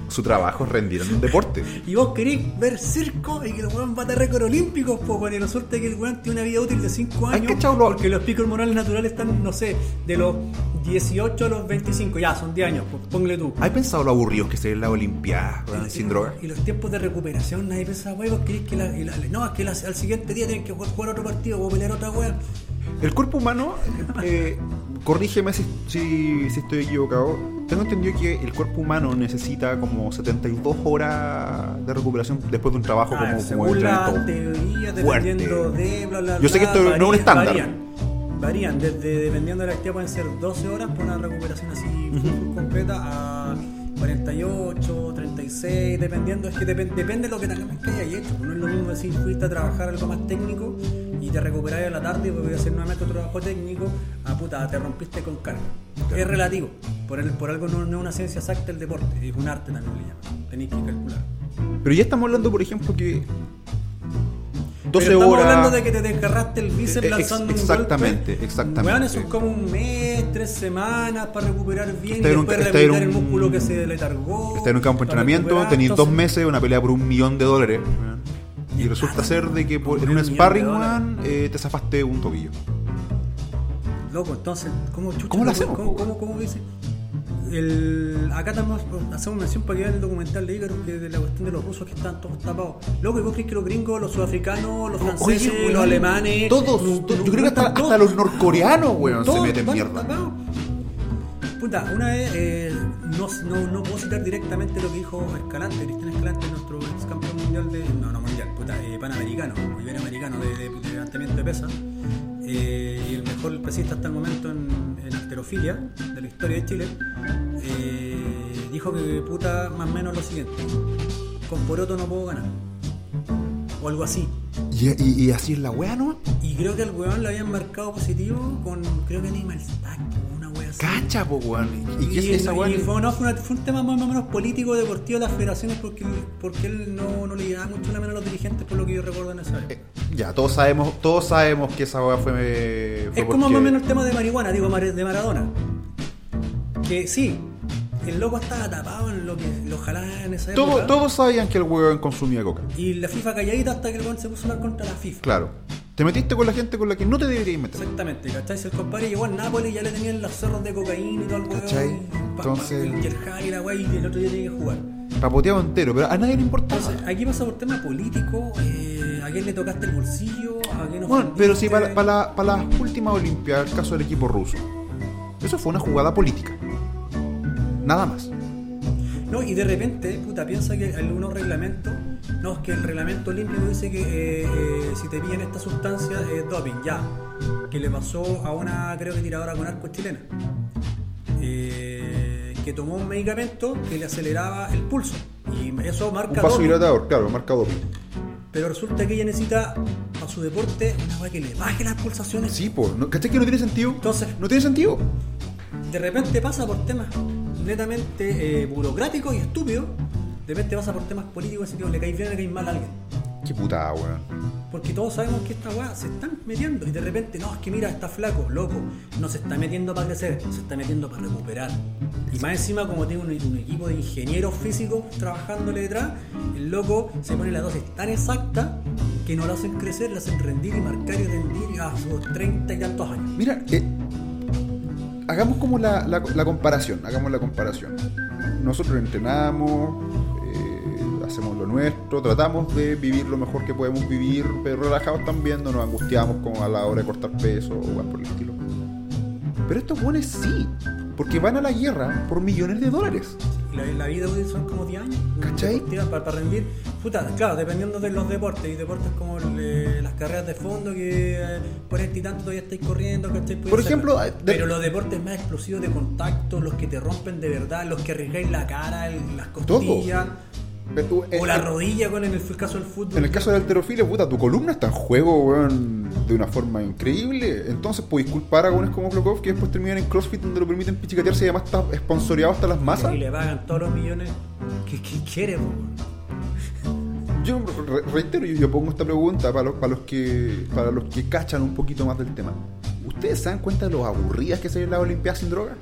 Su trabajo es rendir en un deporte. Y vos querés ver circo y que el weón bata récord olímpicos, po, con la suerte que el weón tiene una vida útil de 5 Ay, años. cachao, lo- Porque los picos hormonales naturales están, no sé, de los 18 a los 25, ya, son 10 años, pues, ponle tú. ¿Has pensado lo aburridos que serían las Olimpiadas weón, Y- sin y- droga? Y los tiempos de recuperación, nadie wey, vos querés que la, y la- No, es que la- al siguiente día tienen que jugar, jugar otro partido o pelear otra wea. El cuerpo humano, eh, corrígeme si, si, si estoy equivocado, tengo entendido que el cuerpo humano necesita como 72 horas de recuperación después de un trabajo Ah, como, como según de la teoría, fuerte. dependiendo de bla bla Yo sé que esto no es un estándar. Varían, varían, desde dependiendo de la actividad pueden ser 12 horas por una recuperación así full completa a 48, 36, dependiendo, es que depen- depende de lo que que hayas hecho. No es lo mismo decir fuiste a trabajar algo más técnico y te recuperás a la tarde y voy a hacer nuevamente otro trabajo técnico, ah puta, te rompiste con carga. Es relativo, por, el, por algo no, no es una ciencia exacta el deporte, es un arte también le llaman, tenéis que calcular. Pero ya estamos hablando, por ejemplo, que 12 Pero estamos horas. hablando de que te desgarraste el bíceps Eh, ex- lanzando exactamente, un golpe. exactamente. Weón, eso es como un mes, tres semanas para recuperar bien Está y un- después el músculo que se letargó. Está en un campo de entrenamiento, tenéis dos meses, una pelea por un millón de dólares. Y resulta ser de que por- en un sparring, weón, eh, te zafaste un tobillo. Loco, entonces, ¿cómo chucha? ¿Cómo lo hacemos, ¿Cómo, po? cómo, cómo dice? El, acá estamos, hacemos mención para que vean el documental de Ícaro que de la cuestión de los rusos que están todos tapados. Loco, ¿y vos crees que los gringos, los sudafricanos, los franceses, Oye, los alemanes, Todos, los- yo creo que hasta, los norcoreanos, weón, se meten mierda. tapados. Puta, una vez, eh, no, no, no puedo citar directamente lo que dijo Escalante, Cristian Escalante, nuestro ex campeón mundial de. No, no mundial, puta, eh, panamericano, iberoamericano de, de, de levantamiento de pesa. eh, mejor pesista hasta el momento en, en alterofilia de la historia de Chile. eh, dijo que, puta, más o menos lo siguiente: con Poroto no puedo ganar. O algo así. Y, y- y así es la weá, ¿no? Y creo que al weón le habían marcado positivo con, creo que Animal Stack, Cacha, po, weón. ¿Y qué es esa weá? y fue, no, fue, una- fue un tema más o menos político, deportivo de las federaciones porque, porque él no, no le llegaba mucho la mano a los dirigentes por lo que yo recuerdo en esa época. Eh, ya, todos sabemos, todos sabemos que esa weá fue, fue es como más o menos el tema de marihuana, digo, de Maradona. Que sí, el loco estaba tapado en lo que lo jalaban en esa Todo- época. todos sabían que el weón consumía coca. Y la FIFA calladita hasta que el weón se puso a hablar contra la FIFA. Claro. Te metiste con la gente con la que no te deberías meter. Exactamente, ¿cachai? Si el compadre llegó al Nápoles ya le tenían los cerros de cocaína y todo el weón. ¿Cachai? Entonces- El y la wey, y el otro día tenía que jugar. Papoteado entero, pero a nadie le importaba. Entonces, aquí pasa por tema político, eh, a quién le tocaste el bolsillo, a quién Bueno, pero si ofendiste. para, para, para las últimas Olimpiadas, el caso del equipo ruso, eso fue una jugada política. Nada más. No, y de repente, puta, piensa que algunos reglamentos, no, es que el reglamento olímpico dice que eh, eh, si te pillan esta sustancia es doping, ya. Que le pasó a una, creo que tiradora con arco chilena. Eh, que tomó un medicamento que le aceleraba el pulso. Y eso Un marca vaso doping. hidratador, claro, marca doping. Pero resulta que ella necesita a su deporte una weá que le baje las pulsaciones. Sí, po. ¿no? ¿Cachai que no tiene sentido? Entonces- no tiene sentido. de repente pasa por temas netamente eh, burocráticos y estúpidos, de repente pasa por temas políticos, así que le cae bien o le cae mal a alguien. Qué putada, weón. Porque todos sabemos que esta weá se están metiendo y de repente, no, es que mira, está flaco, loco, no se está metiendo para crecer, se está metiendo para recuperar. Y más encima, como tiene un, un equipo de ingenieros físicos trabajándole detrás, el loco se pone la dosis tan exacta que no lo hacen crecer, lo hacen rendir y marcar y rendir a sus treinta y tantos años. Mira, eh, hagamos como la, comparación, hagamos la comparación. Nosotros entrenamos, eh, hacemos lo nuestro, tratamos de vivir lo mejor que podemos vivir, pero relajados también, no nos angustiamos como a la hora de cortar peso o algo por el estilo. Pero estos buenos sí, porque van a la guerra por millones de dólares. La, la vida útil son como 10 años. ¿Cachai? Para, para rendir. Puta, claro, dependiendo de los deportes. Y deportes como el, las carreras de fondo que eh, por este y tanto todavía estáis corriendo, ¿cachai? Por ejemplo, de- Pero los deportes más explosivos de contacto, los que te rompen de verdad, los que arriesgáis la cara, el- las costillas. O la rodilla con en el caso del fútbol. En el caso del alterofilia, puta, tu columna está en juego, weón, de una forma increíble. Entonces, podéis culpar a weones como Klokov que después terminan en CrossFit donde lo permiten pichicatearse y además está sponsoreado hasta las masas. Y le pagan todos los millones que, que quiere, po. Yo re- reitero, yo, yo pongo esta pregunta para los, para los que para los que cachan un poquito más del tema. ¿Ustedes se dan cuenta de lo aburridas que se ven las Olimpiadas sin droga?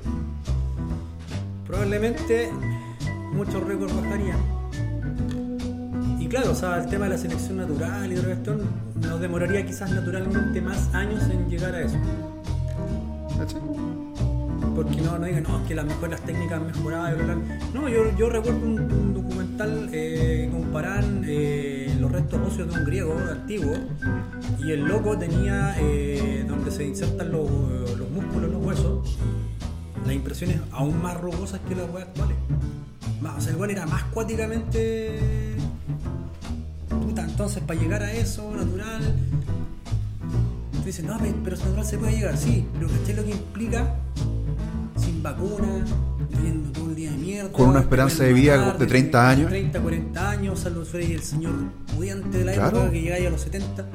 probablemente muchos récords bajarían. Claro, o sea, el tema de la selección natural y la cuestión nos demoraría quizás naturalmente más años en llegar a eso. Porque no, no digan, no, es que las mejor las técnicas bla, bla. No, yo, yo recuerdo un, un documental eh, que comparan eh, los restos óseos de un griego antiguo y el loco tenía eh, donde se insertan los, los músculos, los huesos, las impresiones aún más rugosas que las weas actuales. Más, o sea, el era más cuáticamente. Entonces para llegar a eso, natural. Tú dices, no, pe- pero natural se puede llegar, sí, pero ¿cachai lo que implica? Sin vacuna, viviendo todo el día de mierda. Con una esperanza de vida de 30 años. 30, 40 años, salvo Frey, el señor pudiente de la Claro. época que llega ahí a los 70.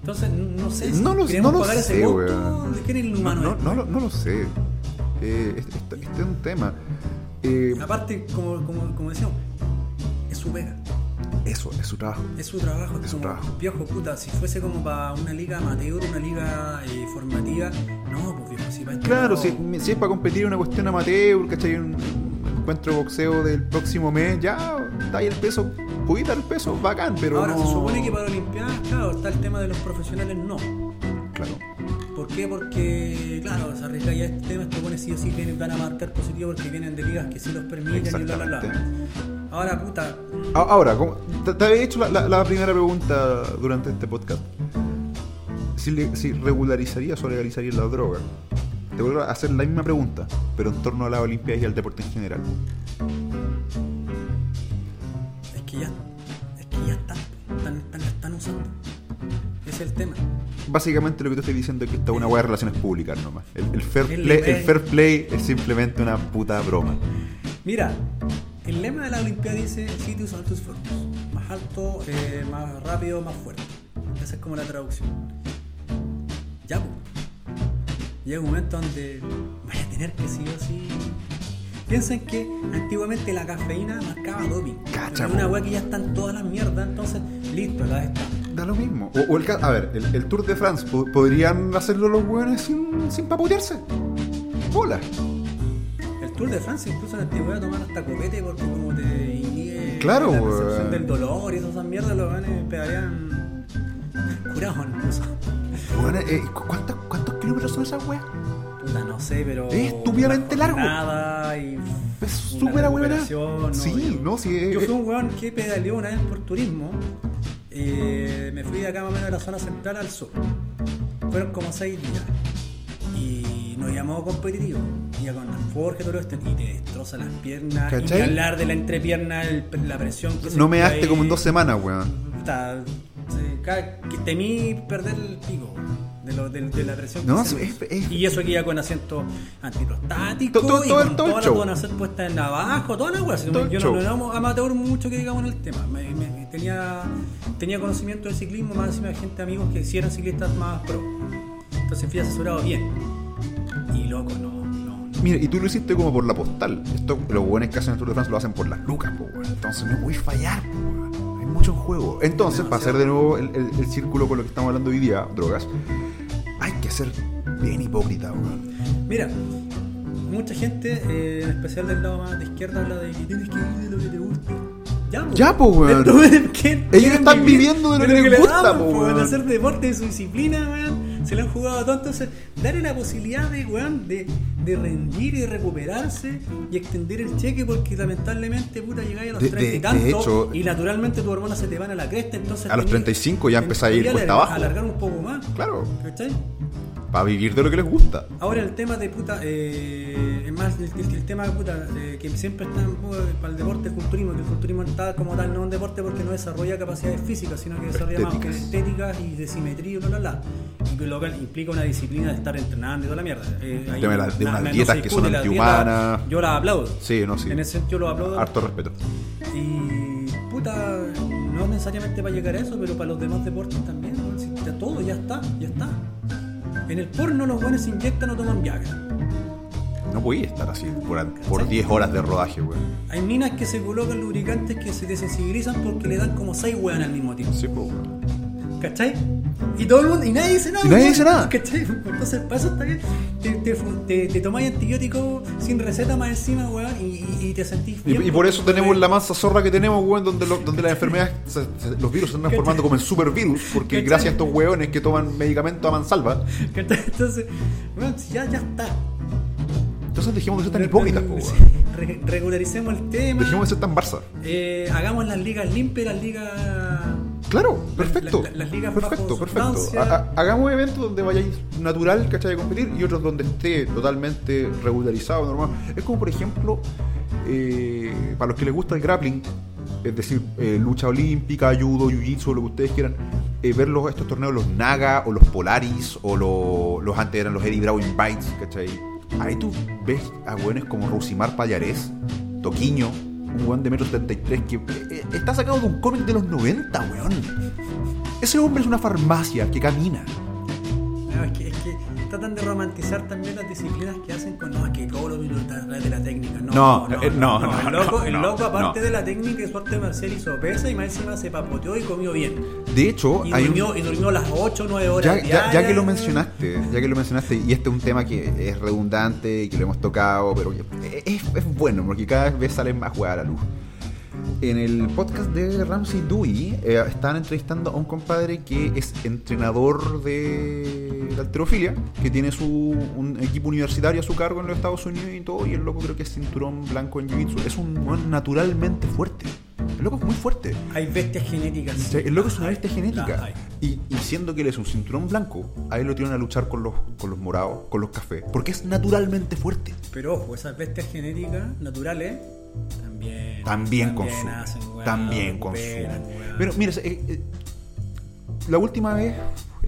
Entonces, no sé si No lo- queremos no lo pagar ese sé, monto, weón. ¿de qué el No, humano? no, no lo, no lo sé. Eh, este, este- este es un tema. Eh, Aparte, como, como, como decíamos, es su pega. Es Eso, es su trabajo. Es su trabajo, Es su trabajo. viejo puta. Si fuese como para una liga amateur, una liga eh, formativa, no, pues viejo, si para esto Claro, no- si, si es para competir una cuestión amateur, ¿cachai? Un, un encuentro de boxeo del próximo mes, ya está ahí el peso, pudiste dar el peso, bacán, pero Ahora no... se supone que para Olimpiadas, claro, está el tema de los profesionales, no. Claro. ¿Por qué? Porque, claro, se arriesga ya este tema, estos buenos sí o sí vienen, van a marcar positivo porque vienen de ligas que sí los permiten y bla, bla, bla. Ahora, puta, Ahora, como- te, te había hecho la, la- la primera pregunta durante este podcast. Si, le- si regularizarías o legalizarías la droga. Te vuelvo a hacer la misma pregunta, pero en torno a las Olimpiadas y al deporte en general. es que ya, es que ya están, están, están, están usando. Ese es el tema. Básicamente lo que te estoy diciendo es que esta es una hueá de relaciones públicas nomás. El, el fair El play, nivel. el fair play es simplemente una puta broma. Mira, el lema de la Olimpiada dice Citus Altus Fortus. Más alto, eh, más rápido, más fuerte. Esa es como la traducción. Ya, pues. Llega un momento donde vaya a tener que sí o sí. Piensen que antiguamente la cafeína marcaba doping. Cacha, Es una weá que ya están todas las mierdas, entonces, listo, la está. Da lo mismo. O, o el, a ver, el, el Tour de France, po- ¿podrían hacerlo los hueones sin, sin paputearse? Hola. El Tour de Francia incluso en la antigüedad toman hasta copete porque como te inhibe Claro, la percepción del dolor y esas mierdas, los ganes pegarían curados incluso. Hueones, eh, ¿cu- ¿cuántos, ¿Cuántos kilómetros son esas weas? Puta, no sé, pero. Es estúpidamente largo. Nada y. Es súper Sí, Yo- no, sí. Yo eh, fui un weón que pedaleó una vez por turismo. Eh, me fui de acá más o menos de la zona central al sur. Fueron como seis días. Y nos llamó competitivo. Iba con la forja y todo esto. Y te destroza las piernas. ¿Cachai? Y hablar de la entrepierna, el- la presión que no me daste como en dos semanas, weón. Temí perder el pico de, lo, de, de la presión No, es- es- y eso que iba con asiento antiprostático To- to- y todo el- con todo toda la donación puesta en abajo toda la weá Todo yo show. no, no éramos amateur mucho que digamos en el tema me, me- tenía tenía conocimiento del ciclismo más encima de gente amigos que sí eran ciclistas más pro entonces fui asesorado bien y loco no no, no. Mira, y tú lo hiciste como por la postal. Esto, los buenos que hacen el Tour de France lo hacen por las lucas, po. Entonces no voy a fallar, po. Hay mucho en juego. Entonces, para hacer de nuevo el, el- el círculo con lo que estamos hablando hoy día, drogas, hay que ser bien hipócrita, weón. Mira, mucha gente, eh, en especial del lado más de izquierda, habla de que tienes que vivir de lo que te gusta. Ya, po. Ya, po, weón. Pero, weón, ¿qué- Ellos están viviendo de lo que les gusta, po, weón, weón. Hacer deporte de su disciplina, weón. Se lo han jugado todo. Entonces, darle la posibilidad de, weón, de, de rendir y recuperarse y extender el cheque porque lamentablemente, puta, llegáis a los De- 30 y hecho- y naturalmente tus hormonas se te van a la cresta. Entonces, A los tenés- 35 ya empezáis a ir cuesta abajo. Alargar un poco más. Claro, ¿Cachai? Para vivir de lo que les gusta. Ahora el tema de puta, eh, es más el, el- el tema de puta, eh, que siempre está en para el deporte, el culturismo, que el culturismo está como tal, no un deporte porque no desarrolla capacidades físicas, sino que desarrolla más que Estéticas. estéticas y de simetría y bla bla bla. Y que lo cual implica una disciplina de estar entrenando y toda la mierda. Eh, tema de la- de na- unas na- dietas que son antihumanas. Yo las aplaudo. Sí, no, sí. En ese sentido lo aplaudo. Harto respeto. Y puta, no necesariamente para llegar a eso, pero para los demás deportes también, si todo, ya está, ya está. En el porno los buenos se inyectan o toman Viagra. No podía estar así por, por 10 horas de rodaje, weón. Hay minas que se colocan lubricantes que se desensibilizan porque le dan como 6 weón al mismo tiempo. Sí, weón. ¿Cachai? Y todo el mundo, y nadie dice nada. Y nadie dice nada. ¿Cachai? Entonces, para eso está bien. Te, te, te, te tomáis antibiótico sin receta más encima, weón, y, te sentís bien. y por eso tenemos la mansa zorra que tenemos, weón, donde, lo- donde las enfermedades, se- se- los virus se andan ¿Cachai? formando como en supervirus, porque ¿Cachai? gracias a estos weones que toman medicamentos a mansalva, ¿Cachai? Entonces, weón, ya, ya está. entonces dejemos de ser tan hipócritas, po, Sí, regularicemos el tema. Dejemos de ser tan Barça. Eh, hagamos las ligas limpias, las ligas. Claro, perfecto. la- las ligas perfecto, perfecto. Ha- ha- hagamos eventos donde vayáis natural, ¿cachai? De competir y otros donde esté totalmente regularizado, normal. Es como, por ejemplo, eh, para los que les gusta el grappling, es decir, eh, lucha olímpica, judo, jiu-jitsu, lo que ustedes quieran, eh, ver los, estos torneos, los Naga o los Polaris o lo- los antes eran los Eddie Browning Bites, ¿cachai? Ahí tú ves a hueones como Rosimar Pallarés, Toquiño, un weón de metro 73 que eh, eh, está sacado de un cómic de los 90, weón. Ese hombre es una farmacia que camina. No, es, que, es que tratan de romantizar también las disciplinas que hacen con no, es que todo lo vino a través de la técnica. No, No, no, eh, no, no, no, el loco, el loco aparte de la técnica y su arte marcial hizo pesa y más encima se papoteó y comió bien. De hecho, Y hay un- durmió, y durmió las 8 o 9 horas ya, ya- ya que lo mencionaste, ya que lo mencionaste, y este es un tema que es redundante y que lo hemos tocado, pero es, es bueno porque cada vez salen más jugadas a la luz. En el podcast de Ramsey Dewey eh, estaban entrevistando a un compadre que es entrenador de la alterofilia, que tiene su un equipo universitario a su cargo en los Estados Unidos y todo, y el loco creo que es cinturón blanco en Jiu-Jitsu. Es un naturalmente fuerte. El loco es muy fuerte. Hay bestias genéticas. El loco es una bestia genética. hay. Y, y siendo que él es un cinturón blanco, a él lo tienen a luchar con los, con los morados, con los cafés. Porque es naturalmente fuerte. Pero ojo, esas bestias genéticas naturales también. También consumen. hacen, weón, También consumen. Pero mira, eh, eh, la última vez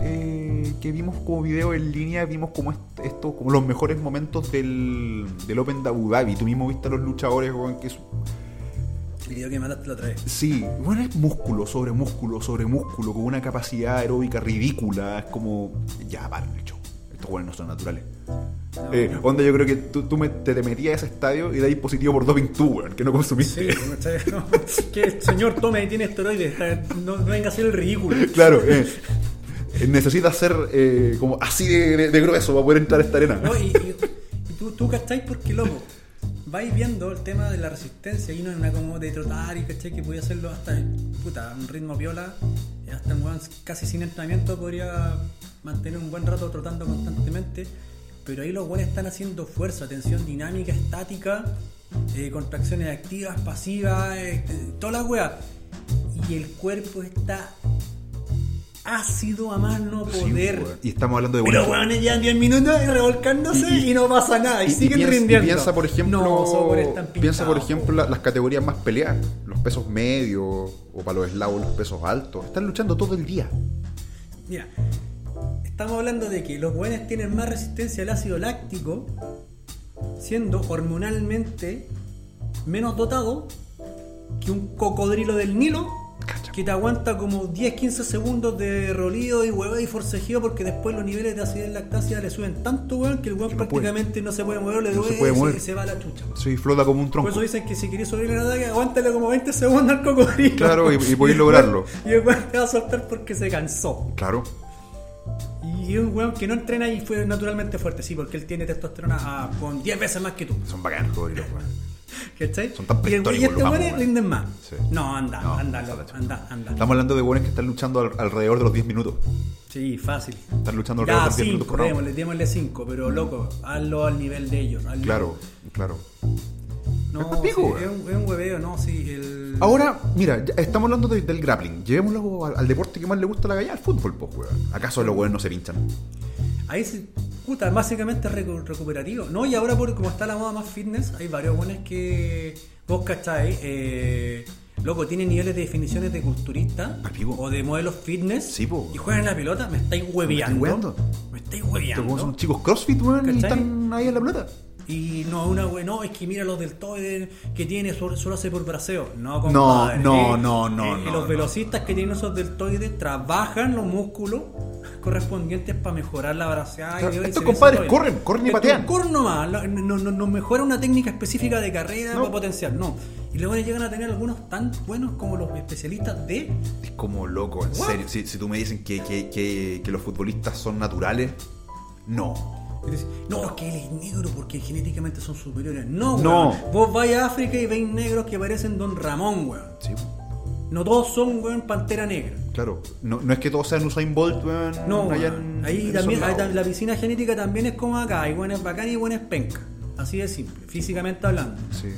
eh, que vimos como video en línea, vimos como est- esto, como los mejores momentos del, del Open de Abu Dhabi. Tú mismo viste a los luchadores, weón, que es- El video que mandaste la otra vez. Sí, bueno, es músculo sobre músculo sobre músculo, con una capacidad aeróbica ridícula. Es como, ya, vale, el show. Estos buenos no son naturales. Eh, onda, yo creo que tú, tú me- te, te metías a ese estadio y ahí positivo por doping tú, weón, que no consumiste. Sí, ¿cachai? que señor tome y tiene esteroides. No, no venga a ser el ridículo. Claro, eh, eh, necesitas ser eh, como así de, de- de grueso para poder entrar a esta arena. No, y, y- y tú, tú cachai porque loco. Vais viendo el tema de la resistencia y no es una como de trotar y cachai que podía hacerlo hasta puta, un ritmo viola, y hasta un casi sin entrenamiento podría mantener un buen rato trotando constantemente. Pero ahí los weones están haciendo fuerza, tensión dinámica, estática, eh, contracciones activas, pasivas, eh, toda la. Y el cuerpo está ácido a más no poder. y estamos hablando de Pero buenos- weón, ya 10 minutos y revolcándose y, Y- y- no pasa nada. Y, siguen piensa, rindiendo. piensa, por ejemplo, No, piensa, por ejemplo la- las categorías más peleadas, los pesos medios o para los eslavos los pesos altos. Están luchando todo el día. Mira, estamos hablando de que los buenos tienen más resistencia al ácido láctico, siendo hormonalmente menos dotado que un cocodrilo del Nilo. Que te aguanta como 10-15 segundos de rolido y huevo y forcejeo porque después los niveles de acidez lactácea le suben tanto, weón, que el weón prácticamente no se puede mover, le duele y se- va a la chucha. Sí, flota como un Por tronco. eso dicen que si querés sobrevivir al ataque, aguántale como 20 segundos al cocodrilo. Claro, y- y podéis lograrlo. Y el weón te va a soltar porque se cansó. Claro. Y es un weón que no entrena y fue naturalmente fuerte, sí, porque él tiene testosterona ah, con 10 veces más que tú. Son bacanos, cocodrilos, weón. ¿Cachai? Son tan y, el, y este los weón weón. rinden más. Sí. No, anda, No, anda, está loco, la chucha. anda, anda. Estamos hablando de buenos que están luchando al- alrededor de los 10 minutos. Sí, fácil. Están luchando alrededor Ya, de los 10 minutos 5, por round. démosle, démosle 5, pero loco, hazlo al nivel de ellos. hazlo- Claro, claro. No, Es sí, un, es un hueveo, no, sí. El... Ahora, mira, estamos hablando de- del grappling. Llevémoslo al, al deporte que más le gusta a la galla, al fútbol, pues, weón. ¿Acaso los weones no se pinchan? Ahí se, puta, básicamente es recu- recuperativo. No, y ahora por como está la moda más fitness, hay varios buenos que vos cacháis, eh, loco, tienen niveles de definiciones de culturista o de modelos fitness Sí, po. y juegan la pelota, me estáis hueveando. hueveando? Me estáis hueveando. son chicos crossfit, weón, y están ahí en la pelota. Y no, una we- no, es que mira los deltoides que tiene, solo, solo hace por braseo. No, No, compadre. no, Eh, no, no, eh, no, Los velocistas que tienen esos deltoides trabajan los músculos correspondientes para mejorar la braseada. Estos compadres corren, corren y patean. Corren nomás, no, no, no- no mejora una técnica específica de carrera No. para potenciar, no. Y luego llegan a tener algunos tan buenos como los especialistas de Es como loco, en What? serio. Si, si tú me dicen que, que, que, que los futbolistas son naturales, no. No, es que él es negro porque genéticamente son superiores. No, No. weón. Vos vais a África y veis negros que parecen Don Ramón, weón. Sí, No todos son, weón, pantera negra. claro. No, no es que todos sean Usain Bolt, weón. No, weón. ahí también, ahí tam- la piscina genética también es como acá. Hay buenas bacán y buenas penca. Así de simple, físicamente hablando. Sí.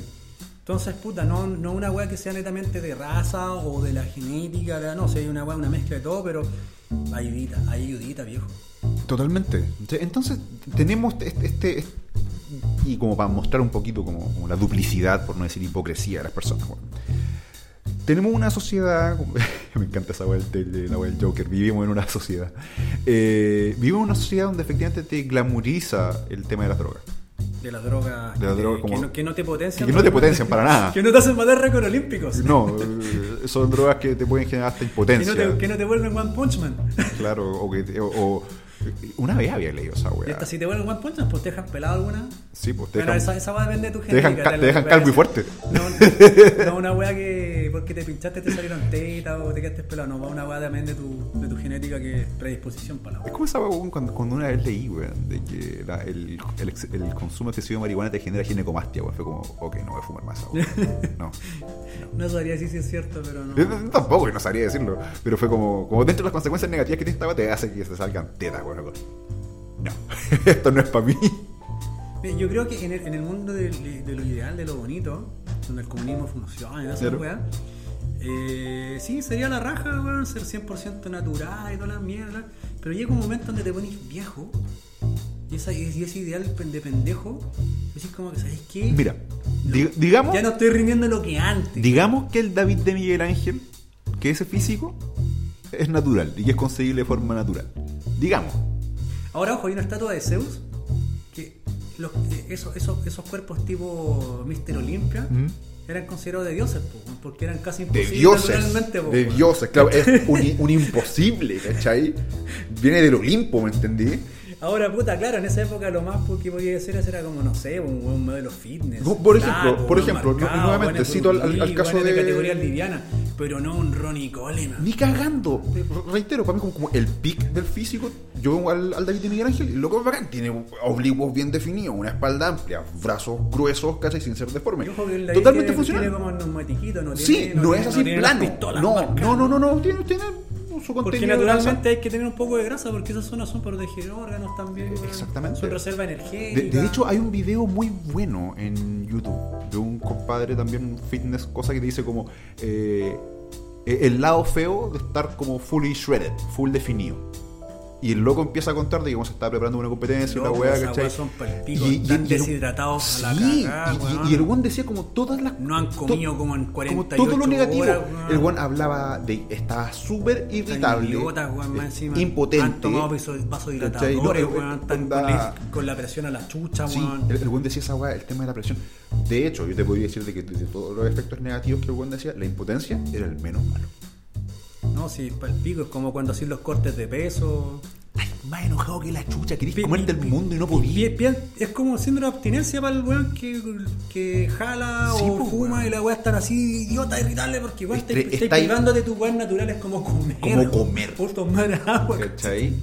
Entonces, puta, no, no una weá que sea netamente de raza o de la genética, no sé, hay una weá, una mezcla de todo, pero ayudita, ayudita, viejo. Totalmente. Entonces, tenemos este, este- y como para mostrar un poquito como, la duplicidad, por no decir hipocresía de las personas. weón. Tenemos una sociedad, me encanta esa weá del, la del Joker, vivimos en una sociedad. Eh, vivimos en una sociedad donde efectivamente te glamoriza el tema de las drogas. De las drogas, De las que, drogas que como- no, que no te potencian. que no te potencian para nada. Que no te hacen matar récord olímpicos. No, eh, son drogas que te pueden generar hasta Que impotencia. no, te, que no te vuelven One Punch Man. Claro, o, que te- o- o Una vez había leído esa weá. si te vuelven One Punch Man, pues te dejan pelado alguna. Sí, pues te dejan, esa, esa va a depender de tu te dejan, genética. ca- te dejan puede calvo y hacer. fuerte. No, no una weá que porque te pinchaste te salieron tetas o te quedaste pelado. No, va una weá también de tu, de tu genética que es predisposición para la Es weá. como esa weá, weón, cuando, cuando una vez leí, weón, de que la- el, el, el consumo excesivo de marihuana te genera ginecomastia, weón. Fue como, ok, no voy a fumar más esa weá. No. No sabría si sí es cierto, pero no. Yo tampoco, no sabría decirlo. Pero fue como, como dentro de las consecuencias negativas que tiene esta weá, te hace que se salgan tetas, weón. No, esto no es para mí. Yo creo que en el, en el mundo de, de lo ideal, de lo bonito, donde el comunismo funciona y esa weá, eh, sí, sería la raja, weón, ser 100% natural y toda la mierda. Pero llega un momento donde te pones viejo y, esa, y ese ideal de pendejo, decís como que, ¿sabes qué? Mira, dig- digamos, Ya no estoy rindiendo lo que antes. digamos que el David de Miguel Ángel, que ese físico, es natural y que es conseguible de forma natural. Digamos. Ahora, ojo, hay una estatua de Zeus los, eh, esos, esos, esos cuerpos tipo Mister Olimpia eran considerados de dioses, po, porque eran casi De imposibles dioses. naturalmente, po, De weón. dioses, claro. Es un, un imposible, ¿cachai? Viene del Olimpo, ¿me entendí? Ahora, puta, claro, en esa época lo más que podía hacer era como, no sé, un, un modelo fitness. Por- ejemplo, por ejemplo, marcado, nuevamente, cito al- caso buen de- categoría liviana, pero no un Ronnie Coleman. Ni cagando. Reitero, para mí como, como el pic del físico, yo veo al, al David de Miguel Ángel y lo que es bacán, tiene oblicuos bien definidos, una espalda amplia, brazos gruesos, casi sin ser deforme. Totalmente funcional. Tiene como neumatiquito, no Sí, tiene, no, es tiene- así tiene las plano. No, no, no, no, no, tiene, tiene su Porque contenido. de naturalmente hay que tener un poco de grasa porque esas zonas son para proteger órganos también. weón. Exactamente. Son reserva De, energética. de hecho, hay un video muy bueno en YouTube de un compadre también fitness, cosa que te dice como eh, el lado feo de estar como fully shredded, full definido. Y el loco empieza a contar de cómo se está preparando una competencia, una Loco, weá, esas ¿cachai? son palpico, están el- deshidratados a la Sí, cagada, y- y- y, el weón decía como todas las. No han comido to- como en como 48 todo lo negativo. horas, el weón hablaba de. Estaba súper irritable. idiotas, weón, más eh, encima. impotente. Han tomado eh, weón. Están onda- con, la- presión a la chucha, Sí, weón. el, el decía esa weá, el tema de la presión. De hecho, yo te podría decir de que de todos los efectos negativos que el buen decía, la impotencia era el menos malo. No, sí, palpico. Es como cuando hacen los cortes de peso. Ay, más enojado que la chucha, querís Pi- comerte el pi- mundo y no podías. Es como síndrome de abstinencia para el weón que, que jala Sí, o po, fuma weón. y la weá están así idiota, irritable porque igual Estre- estáis privando de tus weas naturales como comer. Como comer. Por tomar agua. ¿Cachai?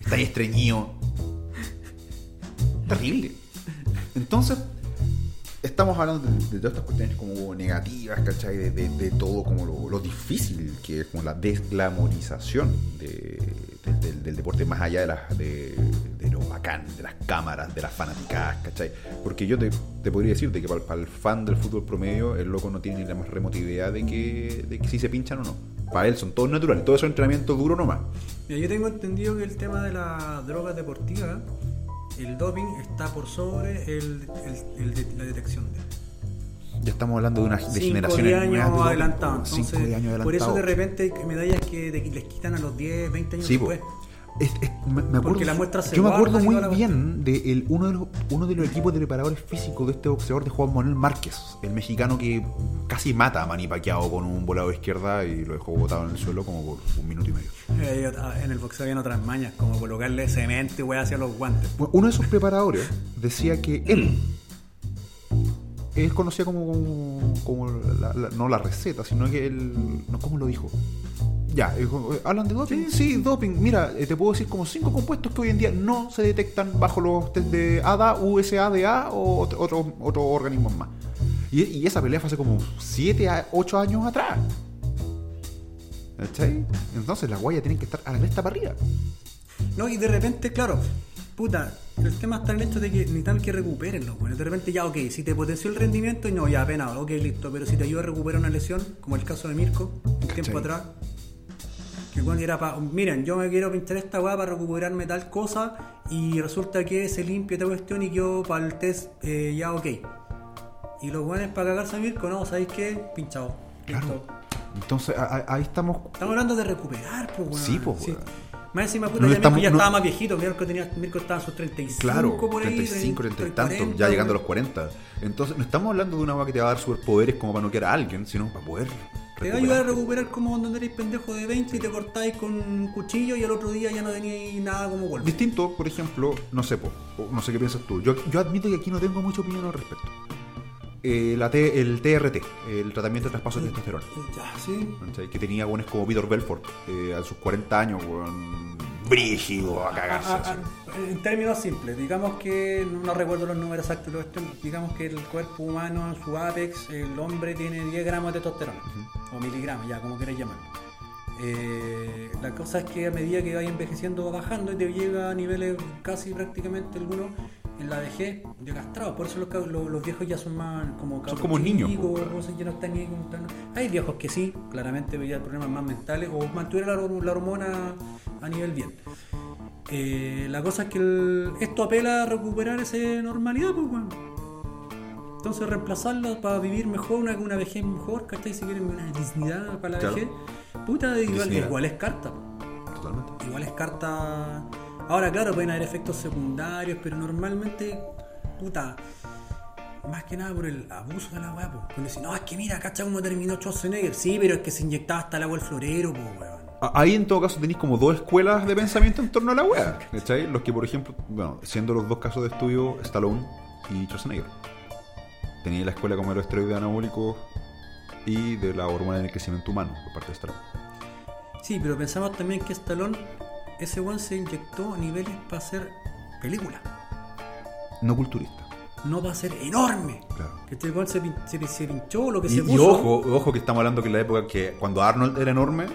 Está ahí estreñido. Terrible. Entonces, estamos hablando de, de todas estas cuestiones como negativas, ¿cachai? De, de- de todo como lo, lo difícil que es como la desglamorización de- de- del, del deporte, más allá de, las de, lo bacán, de las cámaras, de las fanaticadas, ¿cachai? Porque yo te, te podría decir de que para, para el fan del fútbol promedio, el loco no tiene ni la más remota idea de que, de que si se pinchan o no. Para él son todos naturales, todo es entrenamiento duro nomás. Mira, yo tengo entendido que el tema de las drogas deportivas, el doping está por sobre el, el- el la detección de. Ya estamos hablando de una de generaciones años adelantado. po. Entonces, años por eso de adelantado. repente hay medallas que les quitan a los 10, 20 años Sí, po. Después. Es- es- me, me acuerdo, Porque la muestra se yo me acuerdo muy bien de el- uno, de los, uno de los equipos de preparadores físicos de este boxeador de Juan Manuel Márquez, el mexicano que casi mata a Manny Pacquiao con un volado de izquierda y lo dejó botado en el suelo como por un minuto y medio. Eh, en el boxeo había otras mañas, como colocarle cemento y hacia los guantes. Bueno, uno de esos preparadores decía que él él conocía como, como, como la- la- no la receta, sino que él no cómo lo dijo. Ya, dijo, eh, hablan de doping. Sí, doping. Mira, eh, te puedo decir como cinco compuestos que hoy en día no se detectan bajo los test de ADA, USADA o otros otro, otros organismos más. Y, y esa pelea fue hace como 7 a 8 años atrás. ¿Cachai? Entonces las guayas tienen que estar a la cresta para arriba. No, y de repente, claro, puta, el tema está en el hecho de que necesitan que recuperenlo. Bueno, de repente ya, ok, si te potenció el rendimiento, no, ya apenas, ok, listo, pero si te ayuda a recuperar una lesión, como el caso de Mirko, un ¿Cachai? tiempo atrás, que bueno, era para, miren, yo me quiero pinchar esta weá para recuperarme tal cosa y resulta que se limpia esta cuestión y yo para el test eh, ya, ok. Y los buenos para cagarse a Mirko, no, ¿sabéis qué? Pinchado. Claro. Entonces a- a- ahí estamos. Estamos hablando de recuperar, pues, weón. Sí, pues, weón. Más encima, puta, No ya estamos- Mirko ya no- estaba más viejito. Mirko, tenía, Mirko estaba en sus 35 Claro, por ahí. 35, 30 y tanto, 40, ya llegando a los 40. Entonces, no estamos hablando de una agua que te va a dar superpoderes como para noquear a alguien, sino para poder Te va a ayudar a recuperar como cuando eres pendejo de 20 y te cortáis con un cuchillo y al otro día ya no teníais nada como golpe. Distinto, por ejemplo, no sé, po, no sé qué piensas tú. Yo, yo admito que aquí no tengo mucha opinión al respecto. Eh, la T- el TRT, el tratamiento de traspaso de testosterona. Ya, sí. Que tenía buenos como Peter Belfort eh, a sus 40 años, weón. Brígido, a cagarse. Ah, así. ah, en términos simples, digamos que no, recuerdo los números exactos, digamos que el cuerpo humano en su apex, el hombre tiene 10 gramos de testosterona, o miligramos, ya como quieras llamarlo. Eh, la cosa es que a medida que va envejeciendo va bajando y te llega a niveles casi prácticamente algunos en la vejez de castrado. Por eso los, los, los viejos ya son más como cabros como niños, que no están ni tan- Hay viejos que sí, claramente veía problemas más mentales o mantuviera la, hor- la hormona a nivel bien. Eh, la cosa es que el- esto apela a recuperar esa normalidad, pues, weón. Entonces reemplazarla para vivir mejor, una, una vejez mejor, ¿cachai? Si quieren una dignidad para la Claro. vejez, puta, igual, igual es carta. Totalmente. Igual es carta. Ahora, claro, pueden haber efectos secundarios, pero normalmente, puta, más que nada por el abuso de la weá, pues. Cuando dicen, no, es que mira, cacha cómo terminó Schwarzenegger. Sí, pero es que se inyectaba hasta el agua el florero, pues, weón. Ahí en todo caso tenéis como dos escuelas de pensamiento en torno a la wea. ¿Cachai? Los que, por ejemplo, bueno, siendo los dos casos de estudio, Stallone y Schwarzenegger. Tenéis la escuela como de los esteroides anabólicos y de la hormona del crecimiento humano por parte de Stallone. Sí, pero pensamos también que Stallone, ese weón se inyectó a niveles para hacer película, No culturista. no para ser enorme. Claro. Que este weón se, se, se pinchó lo que Y, se y puso. ojo, ojo que estamos hablando que en la época que cuando Arnold era enorme,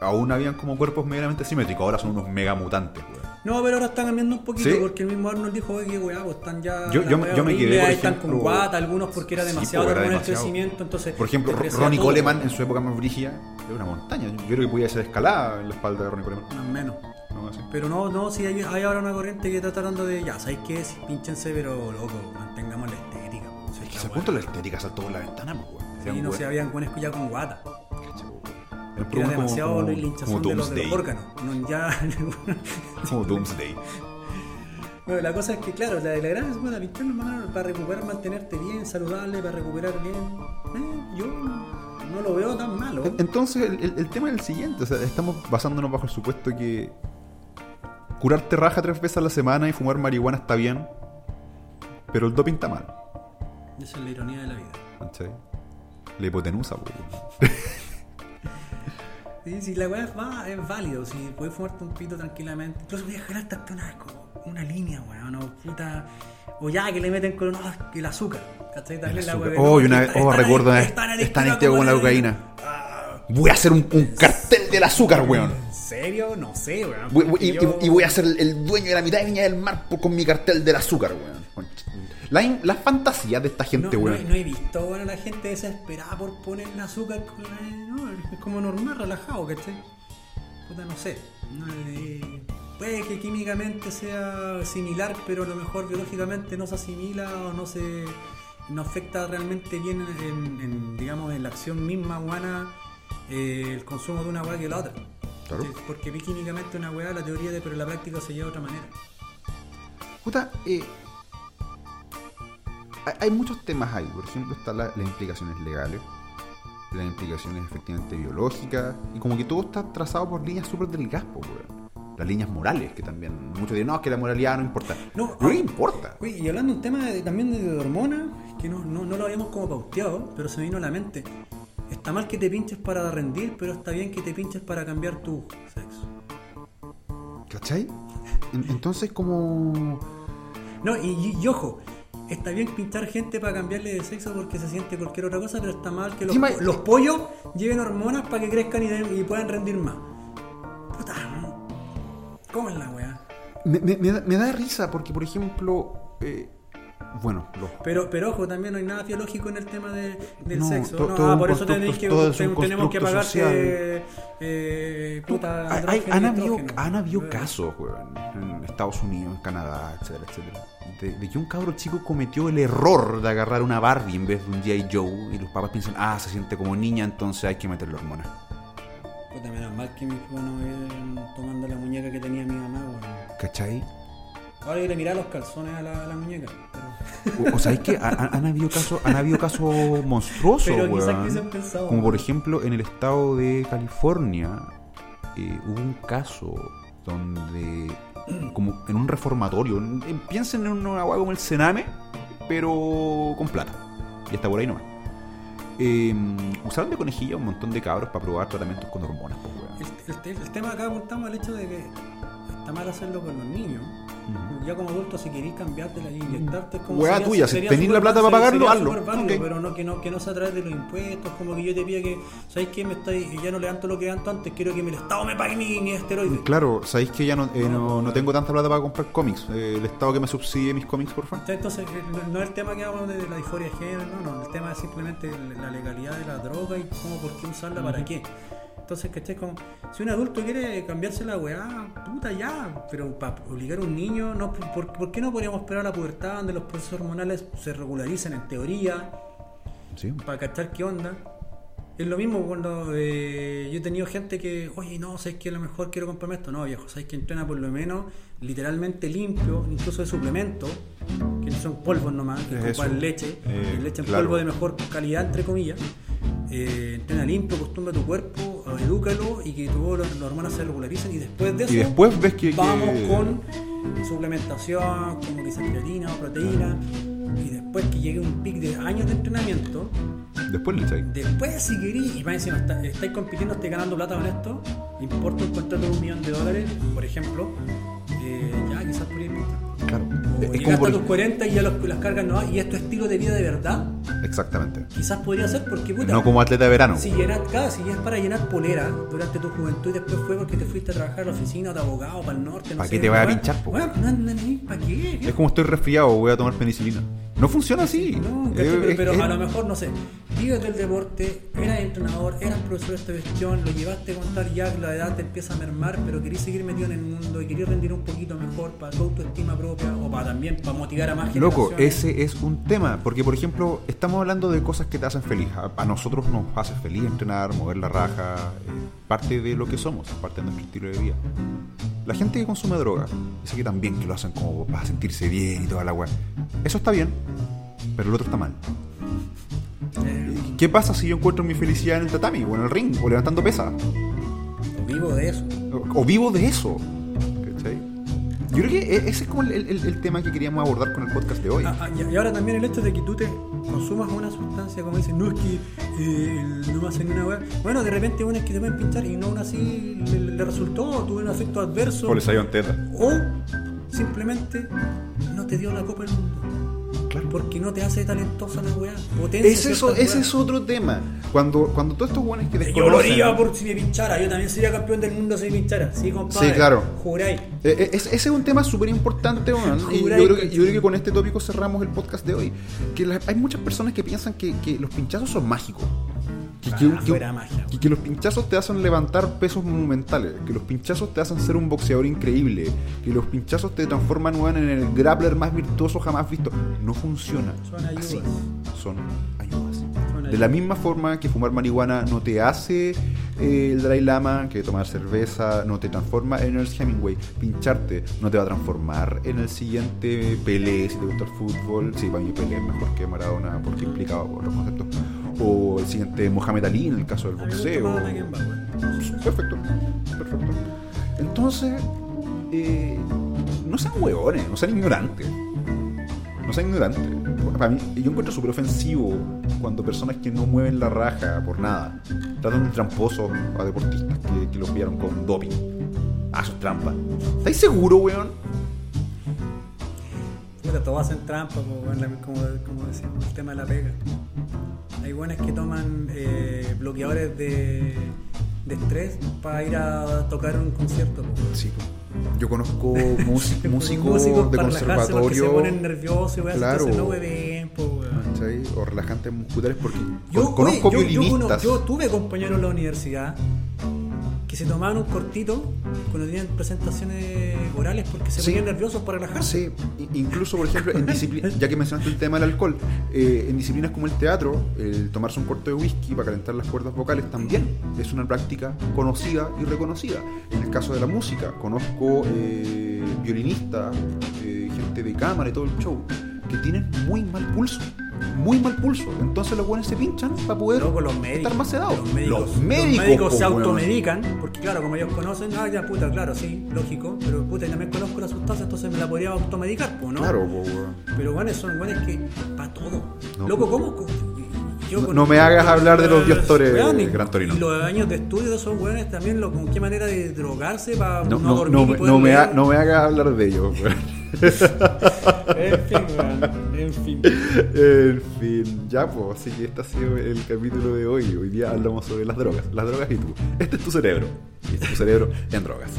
aún habían como cuerpos medianamente simétricos. Ahora son unos mega mutantes, weón. No, pero ahora están cambiando un poquito ¿Sí? porque el mismo Arnold dijo oye, que weá, pues están ya. Yo- me quedé, por están con guata, algunos porque era Sí, demasiado era hormona el demasiado. crecimiento. Entonces, Por ejemplo, Ronnie. Coleman en su época más brígida era una montaña. Yo creo que podía ser escalada en la espalda de Ronnie Coleman. Más menos. No, así. Pero no, no, si hay, hay ahora una corriente que está tratando de. Ya, ¿sabéis qué? Sí, Pínchense, pero loco, mantengamos la estética. Si Es que se punto la estética saltó por la ventana, pues, weón. Sí, no se habían buenas ya con guata. Weón. Era demasiado como- como de los, de los órganos. No, ya. Como Doomsday. Bueno, la cosa es que, claro, la, la gran es pinchar nomás para recuperar, mantenerte bien, saludable, para recuperar bien. Eh, yo no lo veo tan malo. Entonces, el, el- el tema es el siguiente. O sea, estamos basándonos bajo el supuesto que curarte raja tres veces a la semana y fumar marihuana está bien, pero el doping está mal. Esa es la ironía de la vida. ¿cachai? La hipotenusa, pues, weón. Sí, si la weá es, va- es válido, si puedes fumarte un pito tranquilamente. Incluso voy a jalarte hasta una, una línea, weón, o puta. O ya que le meten con ah, el azúcar. ¿Cachai? También El la azúcar. weá. Oh, no, una es vez- oh, recuerdo una vez- tan es adictiva tan adictivo como la cocaína. Ah, Voy a hacer un, un cartel del azúcar, weón. ¿En serio? No sé, weón. Voy- voy- porque y, yo- y- y voy a ser el, dueño de la mitad de Viña del Mar por- con mi cartel del azúcar, weón. Concha. La in- Las fantasías de esta No, gente, no, weón. no he visto bueno, a la gente desesperada por ponerle azúcar con la- no, es como normal, relajado, ¿cachai? Puta, no sé. No, eh, puede que químicamente sea similar, pero a lo mejor biológicamente no se asimila o no se no afecta realmente bien en, en, digamos en la acción misma humana eh, el consumo de una weá que la otra. Claro. Porque vi químicamente una weá, la teoría de pero la práctica se lleva de otra manera. Puta, eh, hay, muchos temas ahí. Por ejemplo, están la- las implicaciones legales, las implicaciones efectivamente biológicas, y como que todo está trazado por líneas súper delgadas, weón. Las líneas morales, que también muchos dicen, no, es que la moralidad no importa. No, No, ah, importa. Y hablando de un tema de- también de, hormonas, que no, no, no lo habíamos como pauteado, pero se me vino a la mente. Está mal que te pinches para rendir, pero está bien que te pinches para cambiar tu sexo. ¿Cachai? En- Entonces, como. No, y, y- y ojo, está bien pinchar gente para cambiarle de sexo porque se siente cualquier otra cosa, pero está mal que los, Dime- po- los pollos lleven hormonas para que crezcan y, puedan rendir más. Puta, ¿cómo es la weá? Me, me- me da, me da risa porque, por ejemplo. eh, bueno, los Pero, pero ojo, también no hay nada biológico en el tema de- del No, sexo. to- ¿no? todo Ah, por eso tenéis que, tenemos que constructo pagar social. que, eh, puta, Hay- hay- andrógeno han, habido, han habido Eh, casos, weón, en Estados Unidos, en Canadá, etcétera, etcétera, de, de que un cabro chico cometió el error de agarrar una Barbie en vez de un G.I. Joe y los papás piensan, ah, se siente como niña, entonces hay que meterle hormonas. Puta, menos mal que mis papás no tomando la muñeca que tenía mi mamá, weón. ¿Cachai? Ahora yo le miraba los calzones a la, a la muñeca. Pero O, o sabéis que han, han habido casos, han habido casos monstruosos, Pero quizás weón. que se han pensado. Como por ejemplo en el estado de California eh, hubo un caso donde, como en un reformatorio, en- en- piensen en una agua como el Sename, pero con plata. Y está por ahí nomás. Eh, usaron de conejilla un montón de cabros para probar tratamientos con hormonas. pues. El, el tema acá apuntamos al hecho de que está mal hacerlo con los niños. Ya como adulto, si queréis cambiártela y inyectarte, es como. Sería- tuya, si tenés la súper- plata para pagarlo, hazlo. súper válido, Ok. Pero no que, no que no sea a través de los impuestos, como que yo te pida que, ¿sabéis qué? Me estoy, ya no levanto lo que levanto antes, quiero que el Estado me pague mi, mi esteroide. Claro, sabéis que ya no, eh, no, no tengo tanta plata para comprar cómics. Eh, el Estado que me subsidie mis cómics, por favor. Entonces, eh, no, es el tema que hablamos de la disforia de género, no, no, el tema es simplemente la legalidad de la droga y cómo, por qué usarla, para qué. Entonces, ¿cachai? Como, si un adulto quiere cambiarse la weá, puta ya, pero para obligar a un niño, no, ¿por, por qué no podríamos esperar a la pubertad donde los procesos hormonales se regularicen en teoría, Sí. para cachar qué onda? Es lo mismo cuando eh, yo he tenido gente que, oye, no, sabes que a lo mejor quiero comprarme esto. No, viejo, sabes que entrena por lo menos literalmente limpio, incluso de suplemento, que no son polvos nomás, que Es leche, Eh, leche en claro. polvo de mejor calidad, entre comillas. Eh, entrena limpio, acostumbra tu cuerpo, edúcalo y que todas las las hormonas se regularicen y después de eso Y después ves que. que- vamos con suplementación, como quizás creatina o proteína, y después que llegue un pic de años de entrenamiento, Después le echáis. Después, si queréis, y más encima está- estáis compitiendo, estáis ganando plata con esto, importa un contrato de un millón de dólares, por ejemplo, eh, ya quizás podría importar. Claro. O Es como a tus 40 y ya los- las cargas no hay, y es tu estilo de vida de verdad, Exactamente. quizás podría ser porque puta. No como atleta de verano. Si llenas, claro, si es para llenar polera durante tu juventud y después fue porque te fuiste a trabajar a la oficina de abogado para el norte, no ¿Pa' sé, qué te vaya a pinchar? Weón, no, no, no, ¿para qué? Es como estoy resfriado, voy a tomar penicilina. No funciona así. No, Eh, pero, a lo mejor, no sé, vives del deporte, eras entrenador, eras profesor de esta gestión, lo llevaste a contar ya, la edad te empieza a mermar, pero querés seguir metido en el mundo y querés rendir un poquito mejor para tu autoestima propia o para también para motivar a más Loco, ese es un tema, porque por ejemplo, estamos hablando de cosas que te hacen feliz. A, a nosotros nos hace feliz entrenar, mover la raja, eh, parte de lo que somos, parte de nuestro estilo de vida. La gente que consume droga, dice que también que lo hacen como para sentirse bien y toda la weá. Eso está bien, pero el otro está mal. Eh, ¿Qué pasa si yo encuentro mi felicidad en el tatami, o en el ring, o levantando pesas? vivo de eso. O, o vivo de eso. Yo creo que e- ese es como el, el- el tema que queríamos abordar con el podcast de hoy. Ah, ah, y ahora también el hecho de que tú te consumas una sustancia, como dicen, no es que eh, no me hacen una weá. Bueno, de repente una es que te pueden pinchar y no aún así le, le resultó, tuvo un efecto adverso. O le salió en teta. O simplemente no te dio la Copa del Mundo. Claro. Porque no te hace talentosa la weá. Potencia Es eso, ese es otro tema. Cuando, cuando todos estos buenos que Yo lo desconocen... haría por si me pinchara. Yo también sería campeón del mundo si me pinchara. Sí, compadre. Sí, claro. Juráis. Eh, eh, es- ese es un tema súper importante, weón. Y yo, creo que, que yo creo sí. que con este tópico cerramos el podcast de hoy. Que hay muchas personas que piensan que, que los pinchazos son mágicos. Que, Ah, que- fuera que- magia, que- que los pinchazos te hacen levantar pesos monumentales. Que los pinchazos te hacen ser un boxeador increíble. Que los pinchazos te transforman weón, en el grappler más virtuoso jamás visto. No funciona. Son ayudas. así. Son ayudas. Son De la ayudas. misma forma que fumar marihuana no te hace eh, el Dalai Lama, que tomar cerveza no te transforma en Ernest Hemingway, pincharte no te va a transformar en el siguiente Pelé si te gusta el fútbol. Sí, para mí Pelé es mejor que Maradona porque implica otros conceptos. O el siguiente Mohamed Ali en el caso del boxeo. Perfecto, perfecto. Entonces, eh, no sean hueones, no sean ignorantes. No sean ignorantes. Para mí, yo encuentro súper ofensivo cuando personas que no mueven la raja por nada tratan de tramposos a deportistas que, que los pillaron con doping. Ah, eso es trampa. ¿Estáis seguros, weón? Puta, todos hacen trampa, po, weón, la- como, como decíamos, el tema de la pega. Hay buenas que toman eh, bloqueadores de, de estrés para ir a tocar un concierto. po. Sí, po. Yo conozco músi- músicos Músicos de conservatorio. se ponen nerviosos Claro. no. ¿cachai? O relajantes musculares porque Yo, con- conozco oye, yo- yo violinistas. cono- Yo, tuve compañeros en la universidad que se tomaban un cortito cuando tenían presentaciones orales porque se Sí. ponían nerviosos para relajarse. Sí, incluso por ejemplo, en disciplina, ya que mencionaste el tema del alcohol, eh, en disciplinas como el teatro, el tomarse un corto de whisky para calentar las cuerdas vocales también es una práctica conocida y reconocida. En el caso de la música, conozco eh, violinistas, eh, gente de cámara y todo el show, que tienen muy mal pulso. Muy mal pulso. Entonces los buenos se pinchan para poder los médicos. estar más sedados. Los médicos, Los médicos, se po, weón. automedican, porque claro, como ellos conocen, ah, ya puta, claro, sí, lógico, pero puta, yo también conozco la sustancia, entonces me la podría automedicar, pues, ¿no? Claro, po, weón. Pero bueno, son buenos que para todo. No, Loco, pues. ¿cómo? Yo No- con- no me hagas hablar de los diostores, Weón, y- Gran Torino. Los años de estudio de esos weones también, lo, con qué manera de drogarse para No, no, no, dormir no, no me, ha- no me hagas hablar de ellos, weón. En fin, weón, en fin. En fin, ya pues, así que este ha sido el capítulo de hoy. Hoy día hablamos sobre las drogas, las drogas y tú. Este es tu cerebro, y este es tu cerebro en drogas.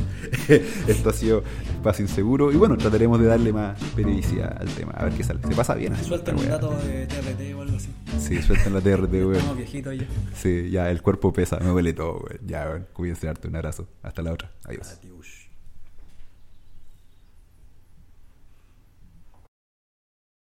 Esto ha sido Espacio Inseguro y bueno, trataremos de darle más periodicidad al tema, a ver qué sale. Se pasa bien esta un dato de TRT o algo así. Sí, suelten la TRT, weón. Estamos viejitos ya. Sí, ya el cuerpo pesa, me huele todo, weón. Ya, weón, cuídense harto, un abrazo. Hasta la otra. Adiós. Adiós.